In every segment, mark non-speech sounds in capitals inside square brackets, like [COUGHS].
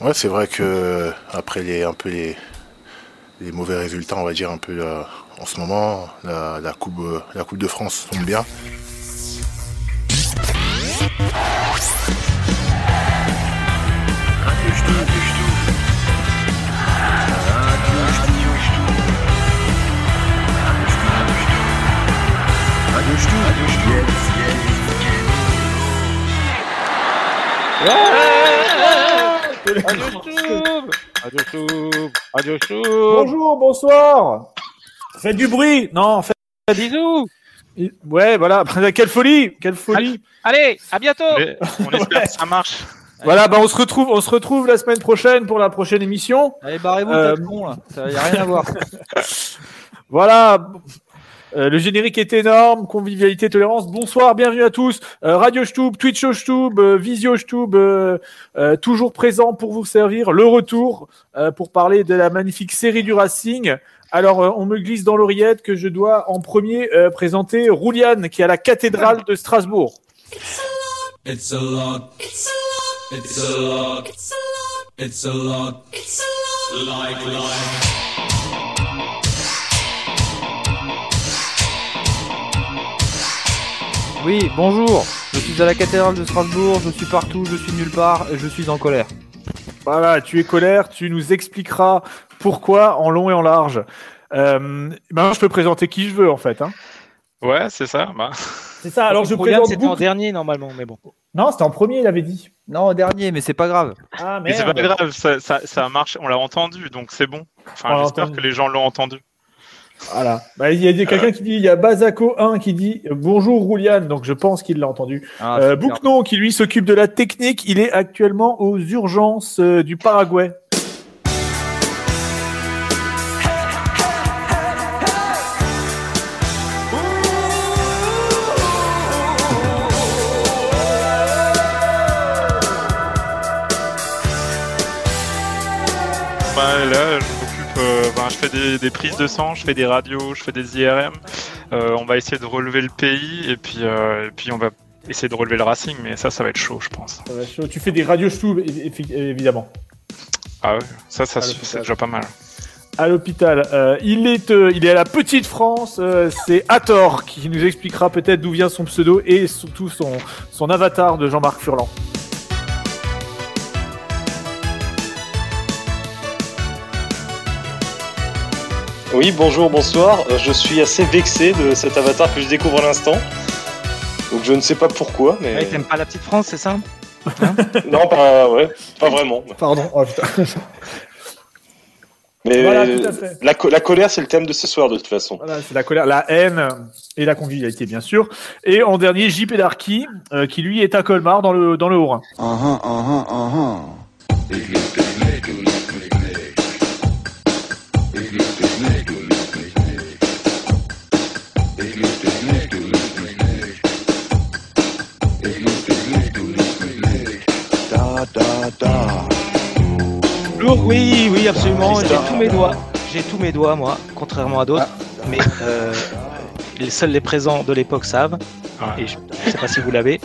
Ouais, c'est vrai que après les un peu les, mauvais résultats, on va dire un peu euh, en ce moment, la, la coupe euh, la coupe de France tombe bien. Bonjour, bonsoir. Faites du bruit. Non, faites Bisous. Ouais, voilà. [LAUGHS] Quelle folie, quelle folie. Allez, à bientôt. On espère que ça marche. Voilà, bah on se retrouve, on se retrouve la semaine prochaine pour la prochaine émission. Allez, barrez-vous, Euh, t'es con, là. Ça y a rien à voir. [LAUGHS] Voilà. Euh, le générique est énorme, convivialité, tolérance. Bonsoir, bienvenue à tous. Euh, Radio Stube, Twitch Stube, euh, Visio Stube, euh, euh, toujours présent pour vous servir. Le retour euh, pour parler de la magnifique série du Racing. Alors, euh, on me glisse dans l'oreillette que je dois en premier euh, présenter Rouliane, qui est à la cathédrale de Strasbourg. It's a lot. It's a lot. It's a lot. It's a lot. It's a lot. Like life. Oui, bonjour. Je suis à la cathédrale de Strasbourg, je suis partout, je suis nulle part et je suis en colère. Voilà, tu es colère, tu nous expliqueras pourquoi en long et en large. Euh, ben, je peux présenter qui je veux en fait. Hein. Ouais, c'est ça. Bah. C'est ça, alors je présente c'était en dernier normalement, mais bon. Non, c'était en premier, il avait dit. Non, dernier, mais c'est pas grave. Ah Mais c'est pas grave, ça, ça, ça a marché, on l'a entendu, donc c'est bon. Enfin, j'espère que les gens l'ont entendu. Voilà. Bah, il y a des- quelqu'un qui dit, il y a Bazako 1 qui dit euh, bonjour Rouliane, donc je pense qu'il l'a entendu. Ah, Euh, super. Boucnon qui lui s'occupe de la technique, il est actuellement aux urgences euh, du Paraguay. Bah, là, je m'occupe, euh, ben, je fais des, des prises de sang, je fais des radios, je fais des IRM. Euh, on va essayer de relever le pays et puis, euh, et puis on va essayer de relever le Racing, mais ça, ça va être chaud, je pense. Ça va être chaud. Tu fais des radios é- évidemment. Ah ouais, ça, ça c'est déjà pas mal. À l'hôpital. Euh, il, est, euh, il est à la petite France. euh, c'est Hathor qui nous expliquera peut-être d'où vient son pseudo et surtout son, son avatar de Jean-Marc Furlan. Oui, bonjour, bonsoir. Euh, Je suis assez vexé de cet avatar que je découvre à l'instant. Donc je ne sais pas pourquoi, mais Ouais, T'aimes pas la petite France, c'est ça [LAUGHS] non, pas, ouais, pas vraiment. Pardon. Oh, putain. [LAUGHS] Mais Voilà, la, co- la colère, c'est le thème de ce soir de toute façon. Voilà, c'est la colère, la haine et la convivialité, bien sûr. Et en dernier, JP Darky, euh, qui lui est à Colmar dans le, dans le Haut-Rhin. Lourd, oui, oui, absolument. J'ai tous mes doigts. J'ai tous mes doigts, moi, contrairement à d'autres. Mais euh, les seuls les présents de l'époque savent. Et je ne sais pas si vous l'avez.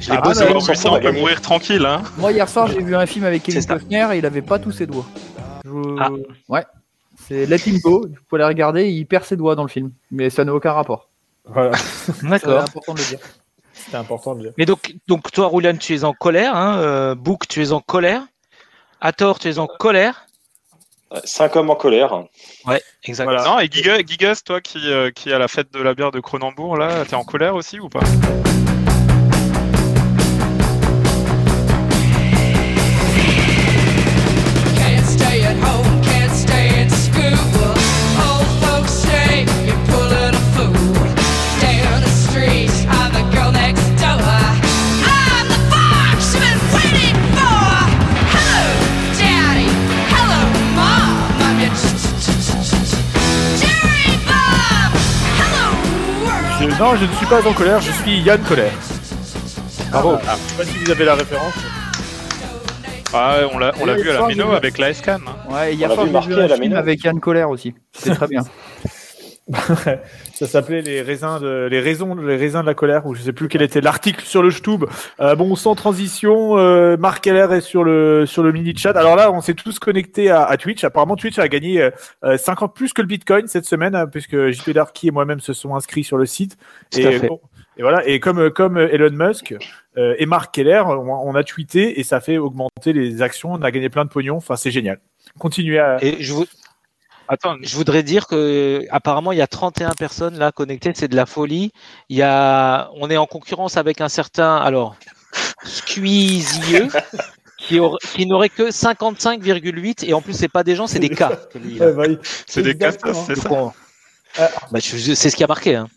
Je l'ai Ah, bossé. non, ça, ça, on peut mourir tranquille, hein. Moi, hier soir, j'ai vu un film avec Kevin C'est. Costner et il avait pas tous ses doigts. Je- Ah. Ouais. C'est Let Him Go. Vous pouvez aller regarder, il perd ses doigts dans le film. Mais ça n'a aucun rapport. Voilà, C'est D'accord. important de le dire. C'était important de dire. Mais donc, donc toi, Roulian, tu es en colère. Hein, euh, Book, tu es en colère. Hathor, tu es en colère. Cinq hommes en colère. Ouais, exact. Voilà. Non, et Giga, Gigas, toi qui, euh, qui est à la fête de la bière de Cronenbourg, là, t'es en colère aussi ou pas? Non, je ne suis pas en colère, je suis Yann Colère. Bravo. Je sais pas si vous avez la référence. Ah, on l'a on l'a vu à la Méno avec la SCAN. hein. Ouais, On soir, l'avait j'ai marqué à la Méno. avec Yann Colère aussi. C'est très bien. [LAUGHS] [LAUGHS] ça s'appelait les raisins de les raisons les raisins de la colère ou je sais plus quel était l'article sur le Stube. Euh, bon sans transition, euh, Marc Keller est sur le sur le mini chat. Alors là, on s'est tous connectés à, à Twitch. Apparemment, Twitch a gagné euh, 50 plus que le Bitcoin cette semaine hein, puisque JP Darky et moi-même se sont inscrits sur le site. Tout et à fait. bon, et voilà. Et comme comme Elon Musk euh, et Marc Keller, on, on a tweeté et ça fait augmenter les actions. On a gagné plein de pognon. Enfin, c'est génial. Continuez à. Et je, vou- Attends, je voudrais dire que apparemment il y a 31 personnes là connectées, c'est de la folie. Il y a, on est en concurrence avec un certain alors Squeezieux qui, qui n'aurait que 55,8 et en plus c'est pas des gens, c'est des cas. bah c'est des Exactement. c'est ça. Euh, Bah, c'est ce qui a marqué. Hein.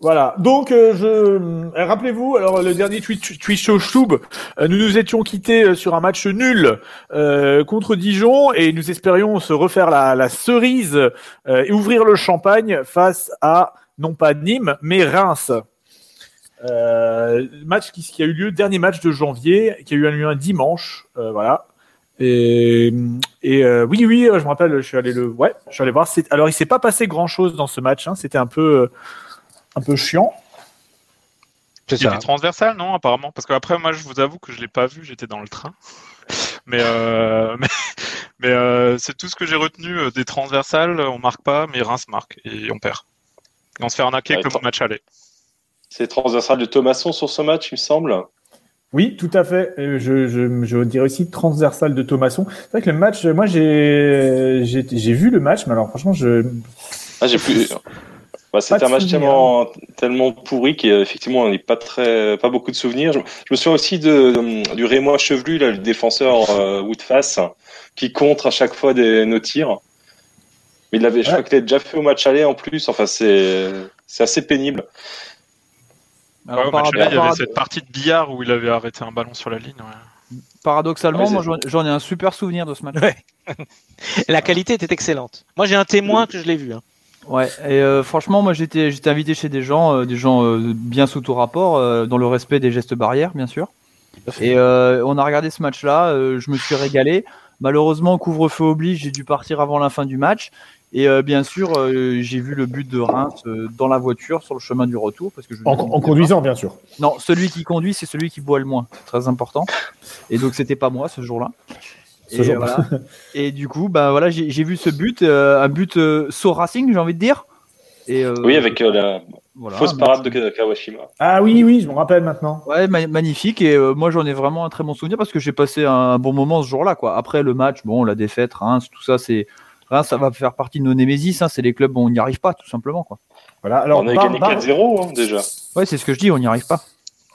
Voilà. Donc, euh, je euh, rappelez-vous, alors le dernier Twitch, Twitch Show Stub, euh, nous nous étions quittés euh, sur un match nul euh, contre Dijon et nous espérions se refaire la, la cerise euh, et ouvrir le champagne face à non pas Nîmes mais Reims. Match qui, qui a eu lieu dernier match de janvier, qui a eu lieu un dimanche, voilà. Et, euh, oui, oui, je me rappelle, je suis allé le, ouais, je suis allé voir. Alors, il s'est pas passé grand chose dans ce match. Hein, C'était un peu, un peu chiant. C'est Il y a des transversales, non, apparemment Parce qu'après, moi, je vous avoue que je l'ai pas vu, j'étais dans le train. Mais, euh, [LAUGHS] mais, mais, euh, c'est tout ce que j'ai retenu euh, des transversales. On marque pas, mais Reims marque et on perd. Et on se fait arnaquer Ouais, comme au match aller. C'est transversal de Thomasson sur ce match, il me semble. Oui, tout à fait. Je, je, je dirais aussi transversal de Thomasson. C'est vrai que le match, moi j'ai j'ai j'ai vu le match, mais alors franchement, je Ah, j'ai plus. Bah, c'était un match souvenir. tellement, tellement pourri qu'effectivement, on n'est pas très, pas beaucoup de souvenirs. Je, je me souviens aussi de, du Rémois Chevelu, là, le défenseur euh, Woodface, qui contre à chaque fois des, nos tirs. Mais il avait, je Ouais. crois qu'il avait déjà fait au match aller en plus. Enfin, c'est, c'est assez pénible. Alors, Ouais, au match aller, il y avait cette partie de billard où il avait arrêté un ballon sur la ligne. ouais. Paradoxalement, moi j'en- j'en ai un super souvenir de ce match. Ouais. [LAUGHS] La qualité était excellente. Moi j'ai un témoin que je l'ai vu. hein. Ouais, et euh, franchement, moi j'étais j'étais invité chez des gens, euh, des gens euh, bien sous tout rapport, dans le respect des gestes barrières, bien sûr. Et on a regardé ce match-là, je me suis régalé. Malheureusement, couvre-feu oblige, j'ai dû partir avant la fin du match. Et bien sûr, j'ai vu le but de Reims dans la voiture sur le chemin du retour. Parce que je en, conduisant bien sûr. Non, celui qui conduit, c'est celui qui boit le moins. C'est très important. Et donc, c'était pas moi ce jour-là. Ce Et, jour-là. voilà. [LAUGHS] Et du coup, bah voilà, j'ai vu ce but, euh, un but euh, saut racing, j'ai envie de dire. Et, euh, oui, avec euh, la voilà, fausse parade de Kawashima. Ah oui, oui, je me rappelle maintenant. Ouais, ma- magnifique. Et euh, moi, j'en ai vraiment un très bon souvenir parce que j'ai passé un bon moment ce jour-là. Quoi. Après le match, bon, la défaite, Reims, tout ça, c'est Reims, ça va faire partie de nos némésis. Hein, c'est les clubs où on n'y arrive pas, tout simplement. Quoi. Voilà. Alors on a gagné barre- 4-0 hein, déjà. Ouais, c'est ce que je dis, on n'y arrive pas.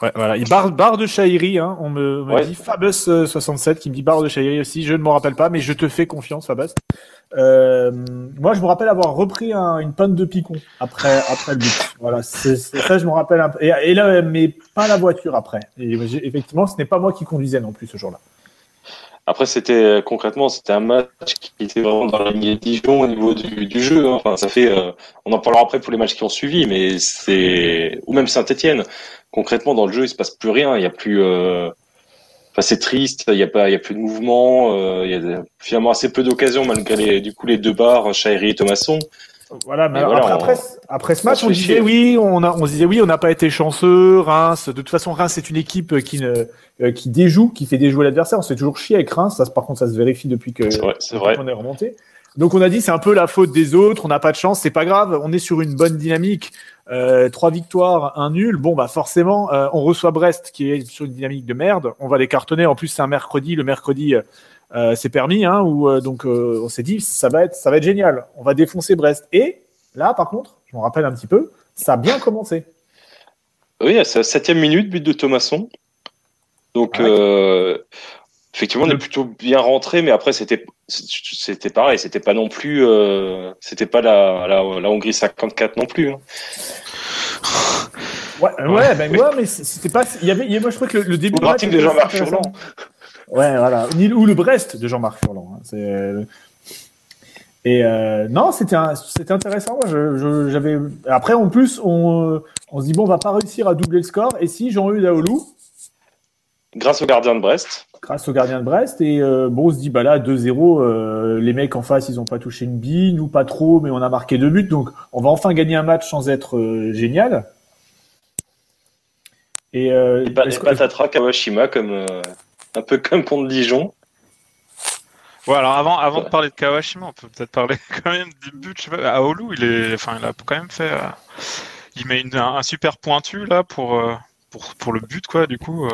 Ouais, voilà. Il barre, barre de Chahiri, hein. On me, me Ouais. dit Fabus euh, 67 qui me dit barre de Chahiri aussi. Je ne m'en rappelle pas, mais je te fais confiance, Fabus. Euh, moi, je me rappelle avoir repris un- une panne de picon après après le but. Voilà, c'est ça, je me rappelle un peu. Et, et là, mais pas la voiture après. Et effectivement, ce n'est pas moi qui conduisais non plus ce jour-là. Après, c'était concrètement, c'était un match qui était vraiment dans la ligne de Dijon au niveau du, du jeu. hein. Enfin, ça fait, euh, on en parlera après pour les matchs qui ont suivi, mais c'est ou même Saint-Étienne. Concrètement, dans le jeu, il se passe plus rien. Il y a plus. euh, Enfin, c'est triste. Il y a pas, il y a plus de mouvement. euh, il y a finalement assez peu d'occasions malgré les, du coup les deux barres, Chahiri et Thomasson. Voilà, mais voilà, après, on- après, après ce match, on, disait chier. oui, on, a, on se disait oui, on n'a pas été chanceux. Reims, de toute façon, Reims c'est une équipe qui ne, euh, qui déjoue, qui fait déjouer l'adversaire. On se fait toujours chier avec Reims. Ça, par contre, ça se vérifie depuis que vrai, vrai. qu'on est remonté. Donc on a dit c'est un peu la faute des autres. On n'a pas de chance, c'est pas grave. On est sur une bonne dynamique. Euh, trois victoires, un nul. Bon bah forcément, euh, on reçoit Brest qui est sur une dynamique de merde. On va les cartonner. En plus c'est un mercredi. Le mercredi euh, c'est permis. Hein, où, donc on s'est dit ça va être ça va être génial. On va défoncer Brest. Et là par contre, je me rappelle un petit peu, ça a bien commencé. Oui, à sa septième minute, but de Thomasson. Donc, Ah ouais. Effectivement, on est plutôt bien rentré, mais après, c'était, c'était pareil, c'était pas non plus, euh, c'était pas la, la, la Hongrie 54 non plus. hein. Ouais, ouais, ben ouais, mais c'était pas. Il y avait, moi je crois que le, le début Ou Martin de Jean-Marc. Furlan. Ouais, voilà. Ou le Brest de Jean-Marc Furlan. hein. C'est. euh, Et euh, non, c'était c'était intéressant. Moi, je- je- j'avais. Après, en plus, on, on se dit bon, on va pas réussir à doubler le score. Et si Jean-Eudes Daoulou, Grâce au gardien de Brest. Grâce au gardien de Brest. Et euh, bon, on se dit, bah là, 2-0, euh, les mecs en face, ils ont pas touché une bille, nous pas trop, mais on a marqué deux buts. Donc, on va enfin gagner un match sans être euh, génial. Et, euh, Et, est-ce et patatras Kawashima, comme, euh, un peu comme contre Dijon. Ouais, alors avant, avant de parler de Kawashima, on peut peut-être parler [LAUGHS] quand même des buts. Je sais pas, Aolu, il est, enfin, il a quand même fait, euh, il met une- un, un super pointu là pour, euh, pour, pour le but quoi. Du coup,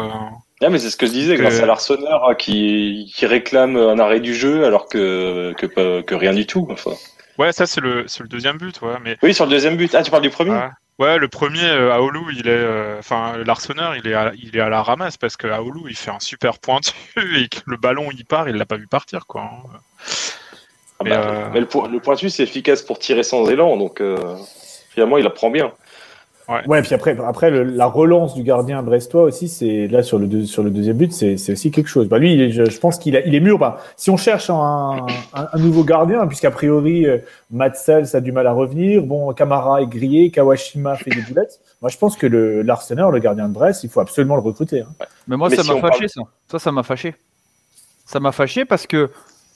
euh, Ah, mais c'est ce que je disais, Que- grâce à l'Arseneur hein, qui, qui réclame un arrêt du jeu alors que, que, que rien du tout. Enfin. ouais, ça c'est le, le deuxième but, ouais. Mais Oui, sur le deuxième but. Ah, tu parles du premier? Ouais, ouais, le premier, euh, Aolu, il est, euh, enfin, l'Arseneur, il est, à, il est à la ramasse parce que Aolu, il fait un super pointu [LAUGHS] et que le ballon il part, il l'a pas vu partir quoi. hein. Ah Mais, bah, euh, mais le, le pointu, c'est efficace pour tirer sans élan, donc euh, finalement, il apprend bien. Ouais, puis après, après le- la relance du gardien brestois aussi, c'est là sur le, deux- sur le deuxième but, c'est c'est aussi quelque chose. Bah lui, je, je pense qu'il a- il est mûr. Bah, si on cherche un, un, un nouveau gardien, puisqu'a priori euh, Matsels a du mal à revenir, bon Kamara est grillé, Kawashima fait des boulettes. Moi, je pense que le l'Arsenal, le gardien de Brest, il faut absolument le recruter. hein. Mais moi, Mais ça si m'a fâché, parle- ça. Ça, ça m'a fâché. Ça m'a fâché parce que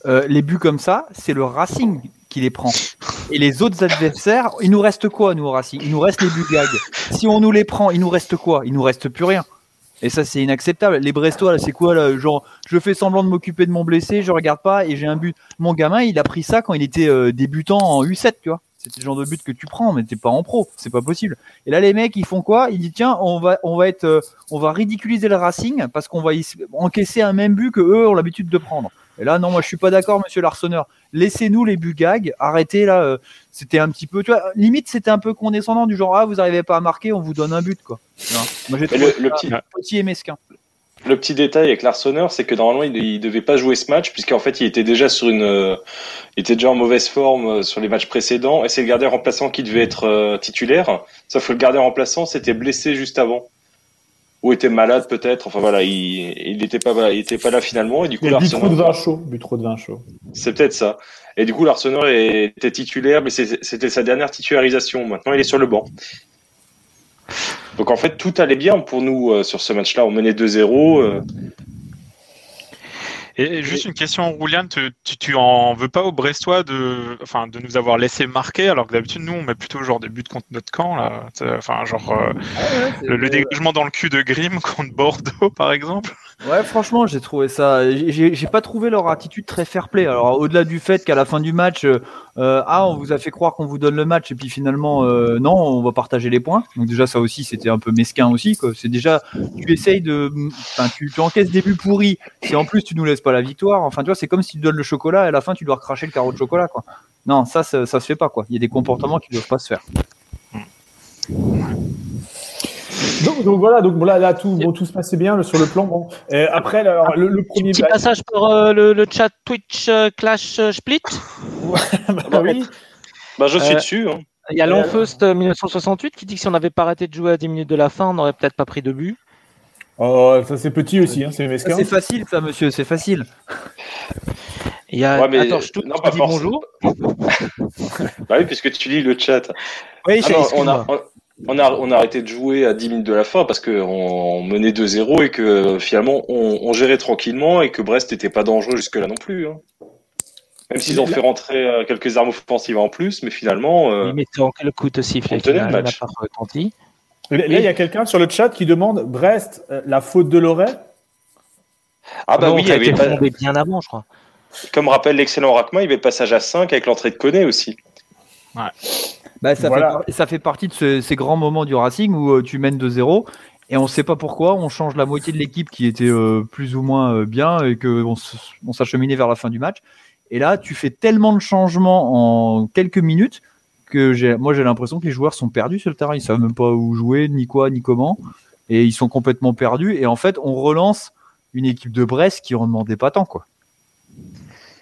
euh, les buts comme ça, c'est le Racing qui les prend. Et les autres adversaires, il nous reste quoi, nous, au Racing? Il nous reste les buts gags. Si on nous les prend, il nous reste quoi? Il nous reste plus rien. Et ça, c'est inacceptable. Les Brestois, c'est quoi, Genre, je fais semblant de m'occuper de mon blessé, je regarde pas et j'ai un but. Mon gamin, il a pris ça quand il était euh, débutant en U7, tu vois. C'était le genre de but que tu prends, mais t'es pas en pro. C'est pas possible. Et là, les mecs, ils font quoi? Ils disent, tiens, on va, on va être, euh, on va ridiculiser le Racing parce qu'on va encaisser un même but que eux ont l'habitude de prendre. Et là, non, moi, je suis pas d'accord, monsieur Larsonneur. Laissez-nous les buts gags. Arrêtez là. euh, c'était un petit peu, tu vois, limite, c'était un peu condescendant du genre, ah, vous arrivez pas à marquer, on vous donne un but, quoi. Moi, j'ai le, petit, petit et mesquin. le petit détail avec l'Arseneur, c'est que normalement, il, il devait pas jouer ce match, puisqu'en fait, il était déjà sur une, euh, il était déjà en mauvaise forme euh, sur les matchs précédents, et c'est le gardien remplaçant qui devait être euh, titulaire. Sauf que le gardien remplaçant s'était blessé juste avant. Ou était malade peut-être. Enfin voilà, il, il était pas, il était pas là finalement, et du coup, Il y a bu trop de vin chaud, bu trop de vin chaud. c'est peut-être ça. Et du coup, l'Arseneur était titulaire, mais c'était sa dernière titularisation. Maintenant, il est sur le banc. Donc en fait, tout allait bien pour nous euh, sur ce match-là. On menait 2-0. euh, Et juste une question, Rouliane, tu, tu, tu en veux pas aux Brestois de, enfin, de nous avoir laissé marquer, alors que d'habitude, nous, on met plutôt genre des buts contre notre camp, là. Enfin, genre, euh, le, le dégagement dans le cul de Grimm [LAUGHS] contre Bordeaux, par exemple. Ouais, franchement, j'ai trouvé ça. j'ai- pas trouvé leur attitude très fair-play. Alors, au-delà du fait qu'à la fin du match, euh, euh, ah, on vous a fait croire qu'on vous donne le match et puis finalement, euh, non, on va partager les points. Donc déjà, ça aussi, c'était un peu mesquin aussi. C'est déjà, tu essayes de, enfin, tu, encaisses des buts pourris. Et en plus, tu nous laisses pas la victoire. Enfin, tu vois, c'est comme si tu donnes le chocolat et à la fin, tu dois recracher le carreau de chocolat, quoi. Non, ça, ça, ça se fait pas, quoi. Il y a des comportements qui doivent pas se faire. Donc, donc voilà, donc bon, là, là tout, bon, tout se passait bien sur le plan. Bon. Après, alors, le, le premier. Petit passage par euh, le, le chat Twitch euh, Clash euh, Split. [LAUGHS] bah oui. Bah, je suis Euh, dessus. Hein. Il y a Euh, l'Enfeust 1968 qui dit que si on n'avait pas arrêté de jouer à 10 minutes de la fin, on n'aurait peut-être pas pris de but. Oh, ça c'est petit aussi, hein, c'est mesquin. C'est facile, ça, monsieur. C'est facile. Il y a Ouais, mais- Attends, je te non, pas dis bonjour. [LAUGHS] Bah oui, puisque tu lis le chat. Oui, Ah non, on, a, on, a, on a arrêté de jouer à 10 minutes de la fin parce qu'on on menait 2-0 et que finalement on, on gérait tranquillement et que Brest n'était pas dangereux jusque-là non plus. hein. Même s'ils ont fait rentrer euh, quelques armes offensives en plus, mais finalement. euh, Il mettait en quel coup de sifflet on qui tenait n'a le match. retenti. Là, il y a quelqu'un sur le chat qui demande Brest, euh, la faute de Loret? Ah bah Non, oui, il avait été pas- fondé bien avant, je crois. comme rappelle l'excellent Rackma, il y avait le passage à 5 avec l'entrée de Koné aussi. Bah, ça, Voilà. fait, ça fait partie de ce- ces grands moments du Racing où euh, tu mènes 2-0 et on sait pas pourquoi on change la moitié de l'équipe qui était euh, plus ou moins euh, bien et que on, s- on s'acheminait vers la fin du match. Et là, tu fais tellement de changements en quelques minutes que moi j'ai l'impression que les joueurs sont perdus sur le terrain. Ils savent même pas où jouer, ni quoi, ni comment, et ils sont complètement perdus. Et en fait, on relance une équipe de Brest qui en demandait pas tant quoi.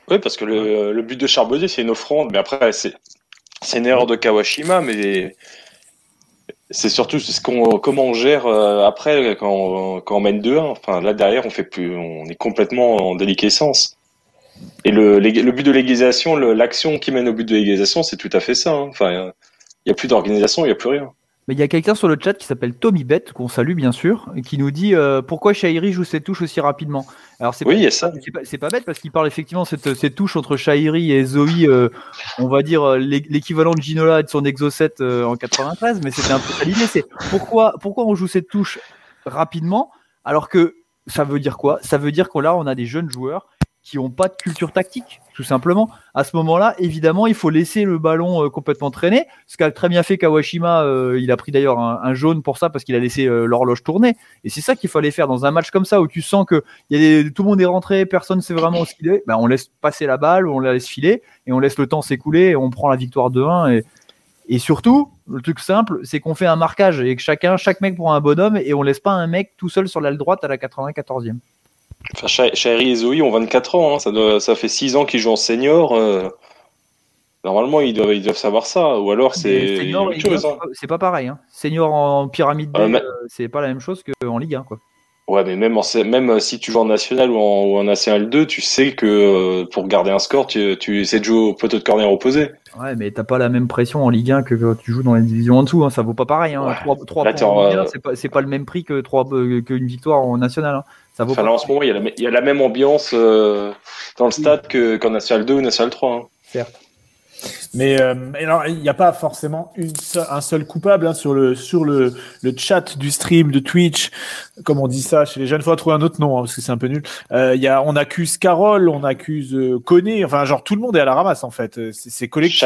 Oui, parce que le, le but de Charbonnier, c'est une offrande, mais après, c'est c'est une erreur de Kawashima, mais c'est surtout ce qu'on, comment on gère euh, après quand on, quand on mène 2-1. Enfin, là derrière, on fait plus, on est complètement en déliquescence. Et le, but de l'égalisation, l'action qui mène au but de l'égalisation, c'est tout à fait ça. hein. Enfin, il n'y a plus d'organisation, il n'y a plus rien. Mais il y a quelqu'un sur le chat qui s'appelle Tommy Bet, qu'on salue bien sûr, et qui nous dit euh, pourquoi Shairi joue ses touches aussi rapidement? Alors c'est Oui, pas, pas, bête parce qu'il parle effectivement de cette, cette touche entre Shairi et Zoe, euh, on va dire euh, l'é- l'équivalent de Ginola et de son Exocet euh, en 93, mais c'était un peu l'idée. C'est pourquoi, pourquoi on joue cette touche rapidement alors que ça veut dire quoi? Ça veut dire que là on a des jeunes joueurs qui n'ont pas de culture tactique, tout simplement. À ce moment-là, évidemment, il faut laisser le ballon euh, complètement traîner. Ce qu'a très bien fait Kawashima, euh, il a pris d'ailleurs un, un jaune pour ça parce qu'il a laissé euh, l'horloge tourner. Et c'est ça qu'il fallait faire dans un match comme ça où tu sens que tout le monde est rentré, personne ne sait vraiment ce qu'il est. Ben, on laisse passer la balle, on la laisse filer et on laisse le temps s'écouler et on prend la victoire 2-1. Et, et surtout, le truc simple, c'est qu'on fait un marquage et que chacun, chaque mec prend un bonhomme et on laisse pas un mec tout seul sur l'aile droite à la 94e. Enfin, et Zoé ont 24 ans, hein. ça, doit- ça fait 6 ans qu'ils jouent en senior. euh, Normalement, ils doivent, ils doivent savoir ça, ou alors c'est autre chose. hein. c'est pas pareil. Hein. Senior en pyramide mais- euh, c'est pas la même chose qu'en Ligue 1. Quoi. Ouais, mais même, en, même euh, si tu joues en national ou en, ou en ACL2, tu sais que euh, pour garder un score, tu, tu essaies de jouer au poteau de corner opposé. Ouais, mais t'as pas la même pression en Ligue 1 que quand tu joues dans les divisions en dessous. Hein. Ça vaut pas pareil. Hein. Ouais. 3, 3 Là, points en Ligue 1, euh, c'est pas, le même prix que euh, qu'une victoire en national. Ça vaut Enfin, là, en ce moment, il y a la, il y a la même ambiance euh, dans le stade que, qu'en national 2 ou national 3. hein. Certes. Mais euh, alors, il n'y a pas forcément une seule- un seul coupable hein, sur le sur le, le chat du stream de Twitch, comme on dit ça chez les jeunes. Faut trouver un autre nom hein, parce que c'est un peu nul. Euh, Il y a, on accuse Carole, on accuse euh, Koné. Enfin, genre tout le monde est à la ramasse en fait. Euh, C'est c'est collectif.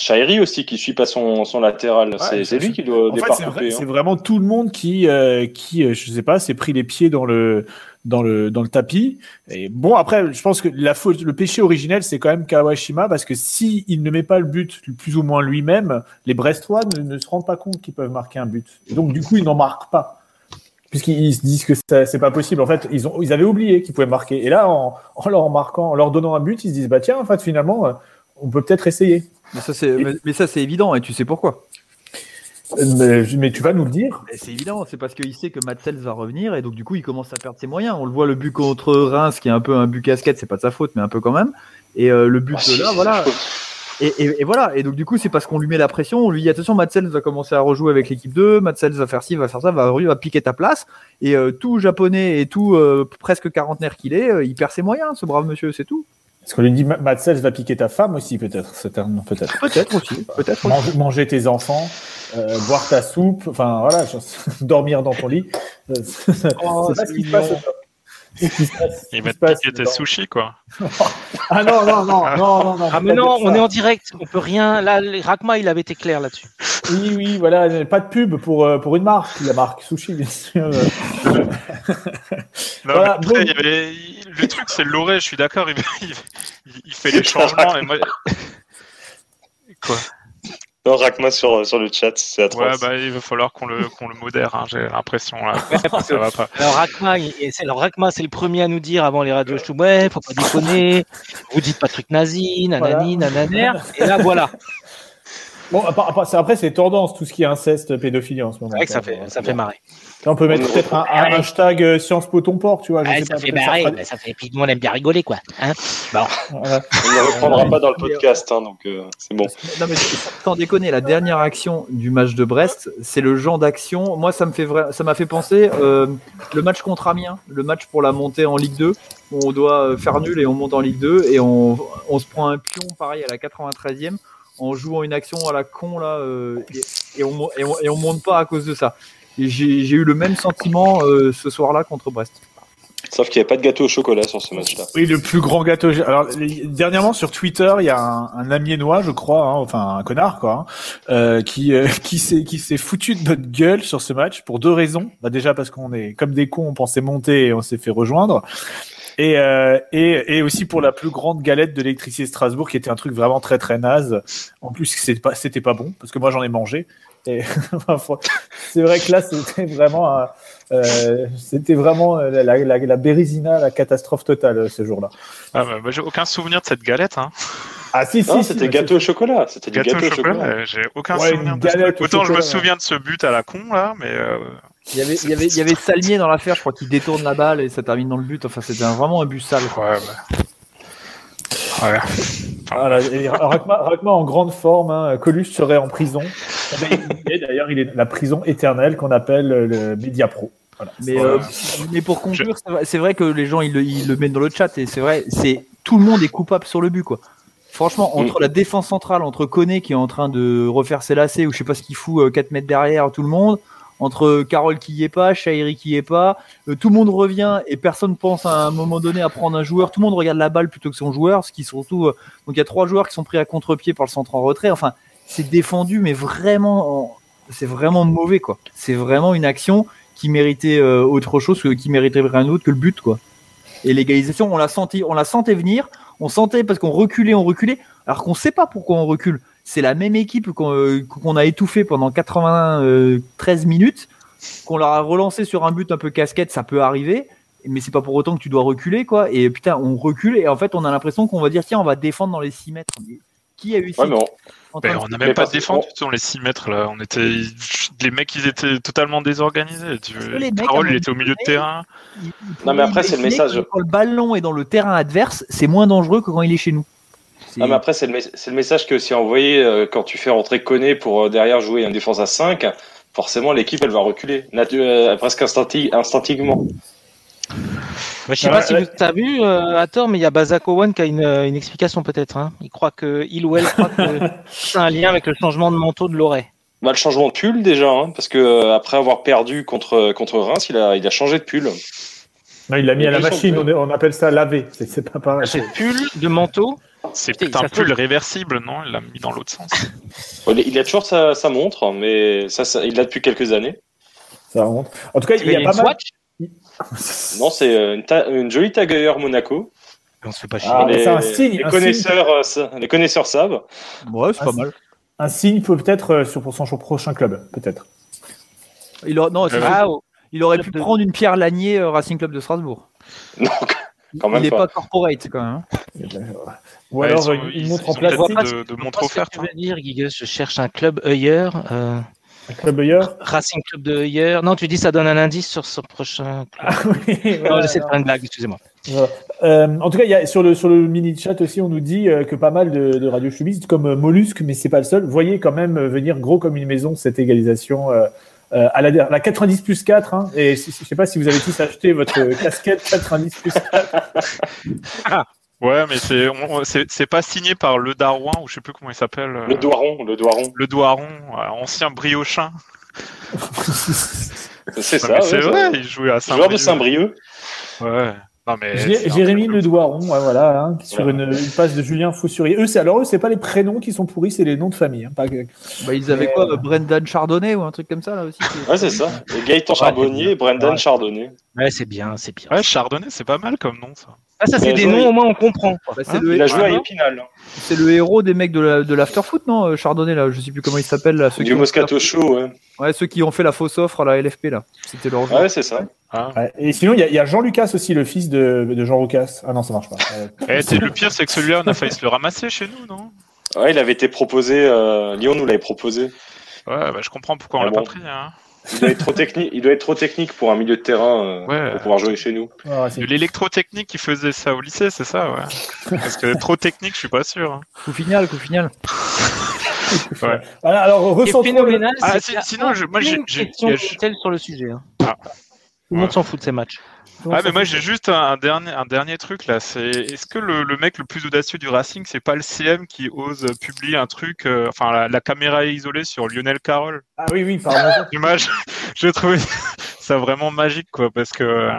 Shairi aussi, qui suit pas son, son latéral. c'est, c'est lui qui doit En fait, départ c'est couper. vrai- hein. c'est vraiment tout le monde qui, euh, qui, euh, je sais pas, s'est pris les pieds dans le, dans le, dans le tapis. Et bon, après, je pense que la faute, le péché originel, c'est quand même Kawashima, parce que si il ne met pas le but plus ou moins lui-même, les Brestois ne, ne se rendent pas compte qu'ils peuvent marquer un but. Et donc, du coup, ils n'en marquent pas. Puisqu'ils se disent que c'est pas possible. En fait, ils, ont, ils avaient oublié qu'ils pouvaient marquer. Et là, en, en leur marquant, en leur donnant un but, ils se disent, bah tiens, en fait, finalement, euh, on peut peut-être essayer. Mais ça, c'est, mais, mais ça, c'est évident et tu sais pourquoi. Mais, mais tu vas nous le dire. Mais C'est évident, c'est parce qu'il sait que Matsels va revenir et donc du coup il commence à perdre ses moyens. On le voit le but contre Reims qui est un peu un but casquette, c'est pas de sa faute mais un peu quand même. Et euh, le but Ah, de si, là, voilà. Et, et- et voilà. Et donc du coup c'est parce qu'on lui met la pression, on lui dit attention Matsels va commencer à rejouer avec l'équipe 2, Matsels va faire ci, va faire ça, va, va piquer ta place. Et euh, tout japonais et tout euh, presque quarantenaire qu'il est, euh, il perd ses moyens, ce brave monsieur, c'est tout. Est-ce qu'on lui dit, Matsels va piquer ta femme aussi, peut-être Peut-être. Peut-être aussi, peut-être. aussi. Manger, manger tes enfants, euh, boire ta soupe, enfin voilà, [LAUGHS] dormir dans ton lit. Euh, [LAUGHS] c'est Oh, pas c'est ce qui se passe. mignon. C'est ce qui se passe- ce Il qui va se te passe piquer tes sushis, quoi. [LAUGHS] Ah non, non, non, non, non, non. Ah mais pas non, on ça. est en direct, on peut rien. Là, Rakma, il avait été clair là-dessus. Oui, oui, voilà, pas de pub pour, euh, pour une marque, la marque Sushi, bien sûr. Non, Voilà, après, bon. il y avait- le truc, c'est le Loré, je suis d'accord, il, [LAUGHS] il- il fait les changements. et moi... [LAUGHS] Quoi Non, Rakma sur, sur le chat, c'est Ouais, atroce. bah, il va falloir qu'on le, qu'on le modère, hein, j'ai l'impression. Là. parce Ça va pas. Alors Rakma, c'est- alors, Rakma, c'est le premier à nous dire avant les radios je ouais, faut pas déconner, vous dites pas de trucs nazis, nanani, nananer. Et là, voilà. [LAUGHS] Bon, à part- à part- c'est- après, c'est tendance, tout ce qui est inceste, pédophilie en ce moment. C'est vrai que ça fait, ça fait marrer. On peut mettre peut-être un, un hashtag euh, Sciences Po ton port, tu vois. je Ouais, sais ça pas, fait marrer, ça fait, puis nous on aime bien rigoler, quoi. Hein voilà. On ne reprendra pas dans le podcast, hein, donc euh, c'est bon. Non mais sans déconner, la dernière action du match de Brest, c'est le genre d'action. Moi, ça me fait vrai, ça m'a fait penser euh, le match contre Amiens, le match pour la montée en Ligue 2. Où on doit faire nul et on monte en Ligue 2 et on, on se prend un pion pareil à la 93e en jouant une action à la con là euh, et, et on, et, on, et on monte pas à cause de ça. Et j'ai eu le même sentiment euh, ce soir-là contre Brest. Sauf qu'il n'y avait pas de gâteau au chocolat sur ce match-là. Oui, le plus grand gâteau. Alors, les- dernièrement sur Twitter, il y a un, un Amiénois, je crois, hein, enfin un connard, quoi, hein, euh, qui euh, [LAUGHS] qui s'est qui s'est foutu de notre gueule sur ce match pour deux raisons. Bah, déjà parce qu'on est comme des cons, on pensait monter et on s'est fait rejoindre. Et, euh, et, et aussi pour la plus grande galette de l'électricité Strasbourg, qui était un truc vraiment très très naze. En plus, c'était pas c'était pas bon parce que moi j'en ai mangé. Et [LAUGHS] enfin, faut- c'est vrai que là, c'était vraiment, euh, c'était vraiment la, la, la Bérésina, la catastrophe totale euh, ce jour-là. Ah, bah, bah, j'ai aucun souvenir de cette galette. Hein. Ah si, si, Non, si, c'était mais gâteau au chocolat. C'était du Gâteau, gâteau au chocolat, chocolat. j'ai aucun Ouais, souvenir de ce Autant je me souviens de ce but à la con, là, mais euh, Il y avait, il y avait, il y avait Salmier dans l'affaire, je crois qu'il détourne la balle et ça termine dans le but. Enfin, c'était vraiment un but sale. quoi. ouais, bah. Ouais. Voilà, et Rakma, Rakma en grande forme, hein, Coluche serait en prison. Il est D'ailleurs, il est dans la prison éternelle qu'on appelle euh, le Media Pro. Voilà. Mais, Voilà. euh, mais pour conclure, c'est vrai- c'est vrai que les gens ils le, ils le mettent dans le chat et c'est vrai, c'est tout le monde est coupable sur le but quoi. Franchement, entre la défense centrale, entre Koné qui est en train de refaire ses lacets ou je sais pas ce qu'il fout euh, 4 mètres derrière tout le monde, entre Carole qui y est pas, Shairi qui y est pas, euh, tout le monde revient et personne pense à un moment donné à prendre un joueur. Tout le monde regarde la balle plutôt que son joueur, ce qui surtout euh, donc il y a trois joueurs qui sont pris à contre-pied par le centre en retrait. Enfin, c'est défendu mais vraiment en- c'est vraiment mauvais quoi. C'est vraiment une action qui méritait euh, autre chose, que, qui méritait rien d'autre que le but, quoi. Et l'égalisation, on l'a senti, on la sentait venir, on sentait parce qu'on reculait, on reculait, alors qu'on sait pas pourquoi on recule. C'est la même équipe qu'on euh, qu'on a étouffé pendant 93 minutes, qu'on leur a relancé sur un but un peu casquette, ça peut arriver, mais c'est pas pour autant que tu dois reculer, quoi. Et putain, on recule et en fait, on a l'impression qu'on va dire tiens, on va défendre dans les 6 mètres. Mais qui a eu Ouais, mais on- en train Ben, de- on n'a même pas défendu on- sur les 6 mètres là. On était, les mecs ils étaient totalement désorganisés. Tu... Carole il était au milieu de terrain. il- il Non, mais après, c'est le message. Quand le ballon est dans le terrain adverse, c'est moins dangereux que quand il est chez nous. Non, mais après, c'est le, message que si envoyé euh, quand tu fais rentrer Koné pour euh, derrière jouer une défense à 5, forcément l'équipe elle va reculer, Natu- euh, presque instanti- instinctivement. Bah, je sais pas si ouais. vous as vu euh, à tort, mais il y a Bazako One qui a une, une explication peut-être. Hein. Il croit que il ou elle croit que c'est un lien avec le changement de manteau de Loret. Bah, le changement de pull déjà, hein, parce que euh, après avoir perdu contre, contre Reims, il a, il a changé de pull. Non, il l'a mis à la machine, on, appelle ça laver. C'est- pas pareil. C'est pull de manteau. C'est un pull réversible, non? Il l'a mis dans l'autre sens. [LAUGHS] Il a toujours sa, sa montre, mais ça, ça, il l'a depuis quelques années. Ça remonte. En tout cas, il y Il a pas mal. Swatch? Non, c'est euh, une, ta- une jolie tagueur Monaco. On se fait pas chier. Ah, les, c'est un signe, Les un connaisseurs, euh, les connaisseurs savent. Ouais, c'est Ah, pas mal. Un signe peut peut-être euh, sur pour son prochain club, peut-être. Il aurait, non, c'est- Ah, oh. Il aurait pu de- prendre une pierre Lanier euh, Racing Club de Strasbourg. Non, quand même il n'est pas. pas corporate quand même. hein. Ou Ouais, alors ils sont- une, ils- montre en plastique, de, de montre offerte. tu veux dire, Gigas. Je cherche un club ailleurs. euh, un club ailleurs. Racing Club de ailleurs. Non, tu dis ça donne un indice sur ce prochain. club. Ah oui, Non, j'essaie de faire une blague, excusez-moi. Voilà. Euh, en tout cas, il y a, sur le sur le mini chat aussi, on nous dit euh, que pas mal de, de radio chubistes comme euh, Mollusque, mais c'est pas le seul, voyez quand même euh, venir gros comme une maison cette égalisation euh, euh, à la, la 90 plus 4. Hein, et je sais pas si vous avez tous acheté votre [LAUGHS] casquette 90 plus 4. [LAUGHS] Ouais, mais c'est c'est c'est pas signé par le Darouin ou je sais plus comment il s'appelle. euh, Le Doiron, le Doiron. le Doiron, euh, ancien briochin. [LAUGHS] C'est ça. c'est vrai, il jouait à Joueur de Saint-Brieuc. Saint-Brieuc. Ouais. Non mais Jé- c'est un Jérémy Le ouais, voilà, hein, sur une, une page de Julien Faussurier. Eux, c'est alors eux, c'est pas les prénoms qui sont pourris, c'est les noms de famille. hein, pas Bah, ils avaient Mais, quoi euh, Brendan Chardonnay ou un truc comme ça là aussi Ouais, c'est ça. Et Gaëtan Ouais, Charbonnier et Brendan Ouais. Chardonnay. Ouais, c'est bien, c'est bien. Ouais, Chardonnay, c'est pas mal comme nom ça. Ah, ça, c'est des joué- noms, au moins, on comprend. Bah, c'est Hein le, Il a joué à Épinal. c'est le héros des mecs de la- de l'afterfoot, non euh, Chardonnay là, je sais plus comment il s'appelle là. Ceux Du qui ont fait Moscato la- Show, ouais. Ouais, ceux qui ont fait la fausse offre à la LFP là. C'était leur joueur. Ouais, c'est ça. Ah. Ouais. Et sinon, il y a, il y a Jean Lucas aussi, le fils de, de Jean Roucas. Ah non, ça marche pas. Euh, Eh, le pire, c'est que celui-là, on a failli se le ramasser chez nous, non? Ouais, il avait été proposé, euh, Lyon nous l'avait proposé. Ouais, bah, je comprends pourquoi on Ah l'a bon. pas pris. Hein. Il doit être trop technique, il doit être trop technique pour un milieu de terrain euh, Ouais. pour pouvoir jouer chez nous. ah, l'électrotechnique qui faisait ça au lycée, c'est ça, ouais. [LAUGHS] Parce que trop technique, je suis pas sûr. hein. Coup final, coup final. [LAUGHS] Ouais. Voilà, alors phénoménal, Ah, sinon, je- moi, j'ai- question telle sur le sujet. hein. Ah. Tout le monde s'en fout de ces matchs. Ah, mais moi, j'ai juste un, un dernier, un dernier truc là. C'est est-ce que le, le mec le plus audacieux du Racing, c'est pas le CM qui ose publier un truc, euh, enfin la, la caméra isolée sur Lionel Carroll? Ah oui, oui, pardon. Image, j'ai trouvé ça vraiment magique quoi, parce que euh,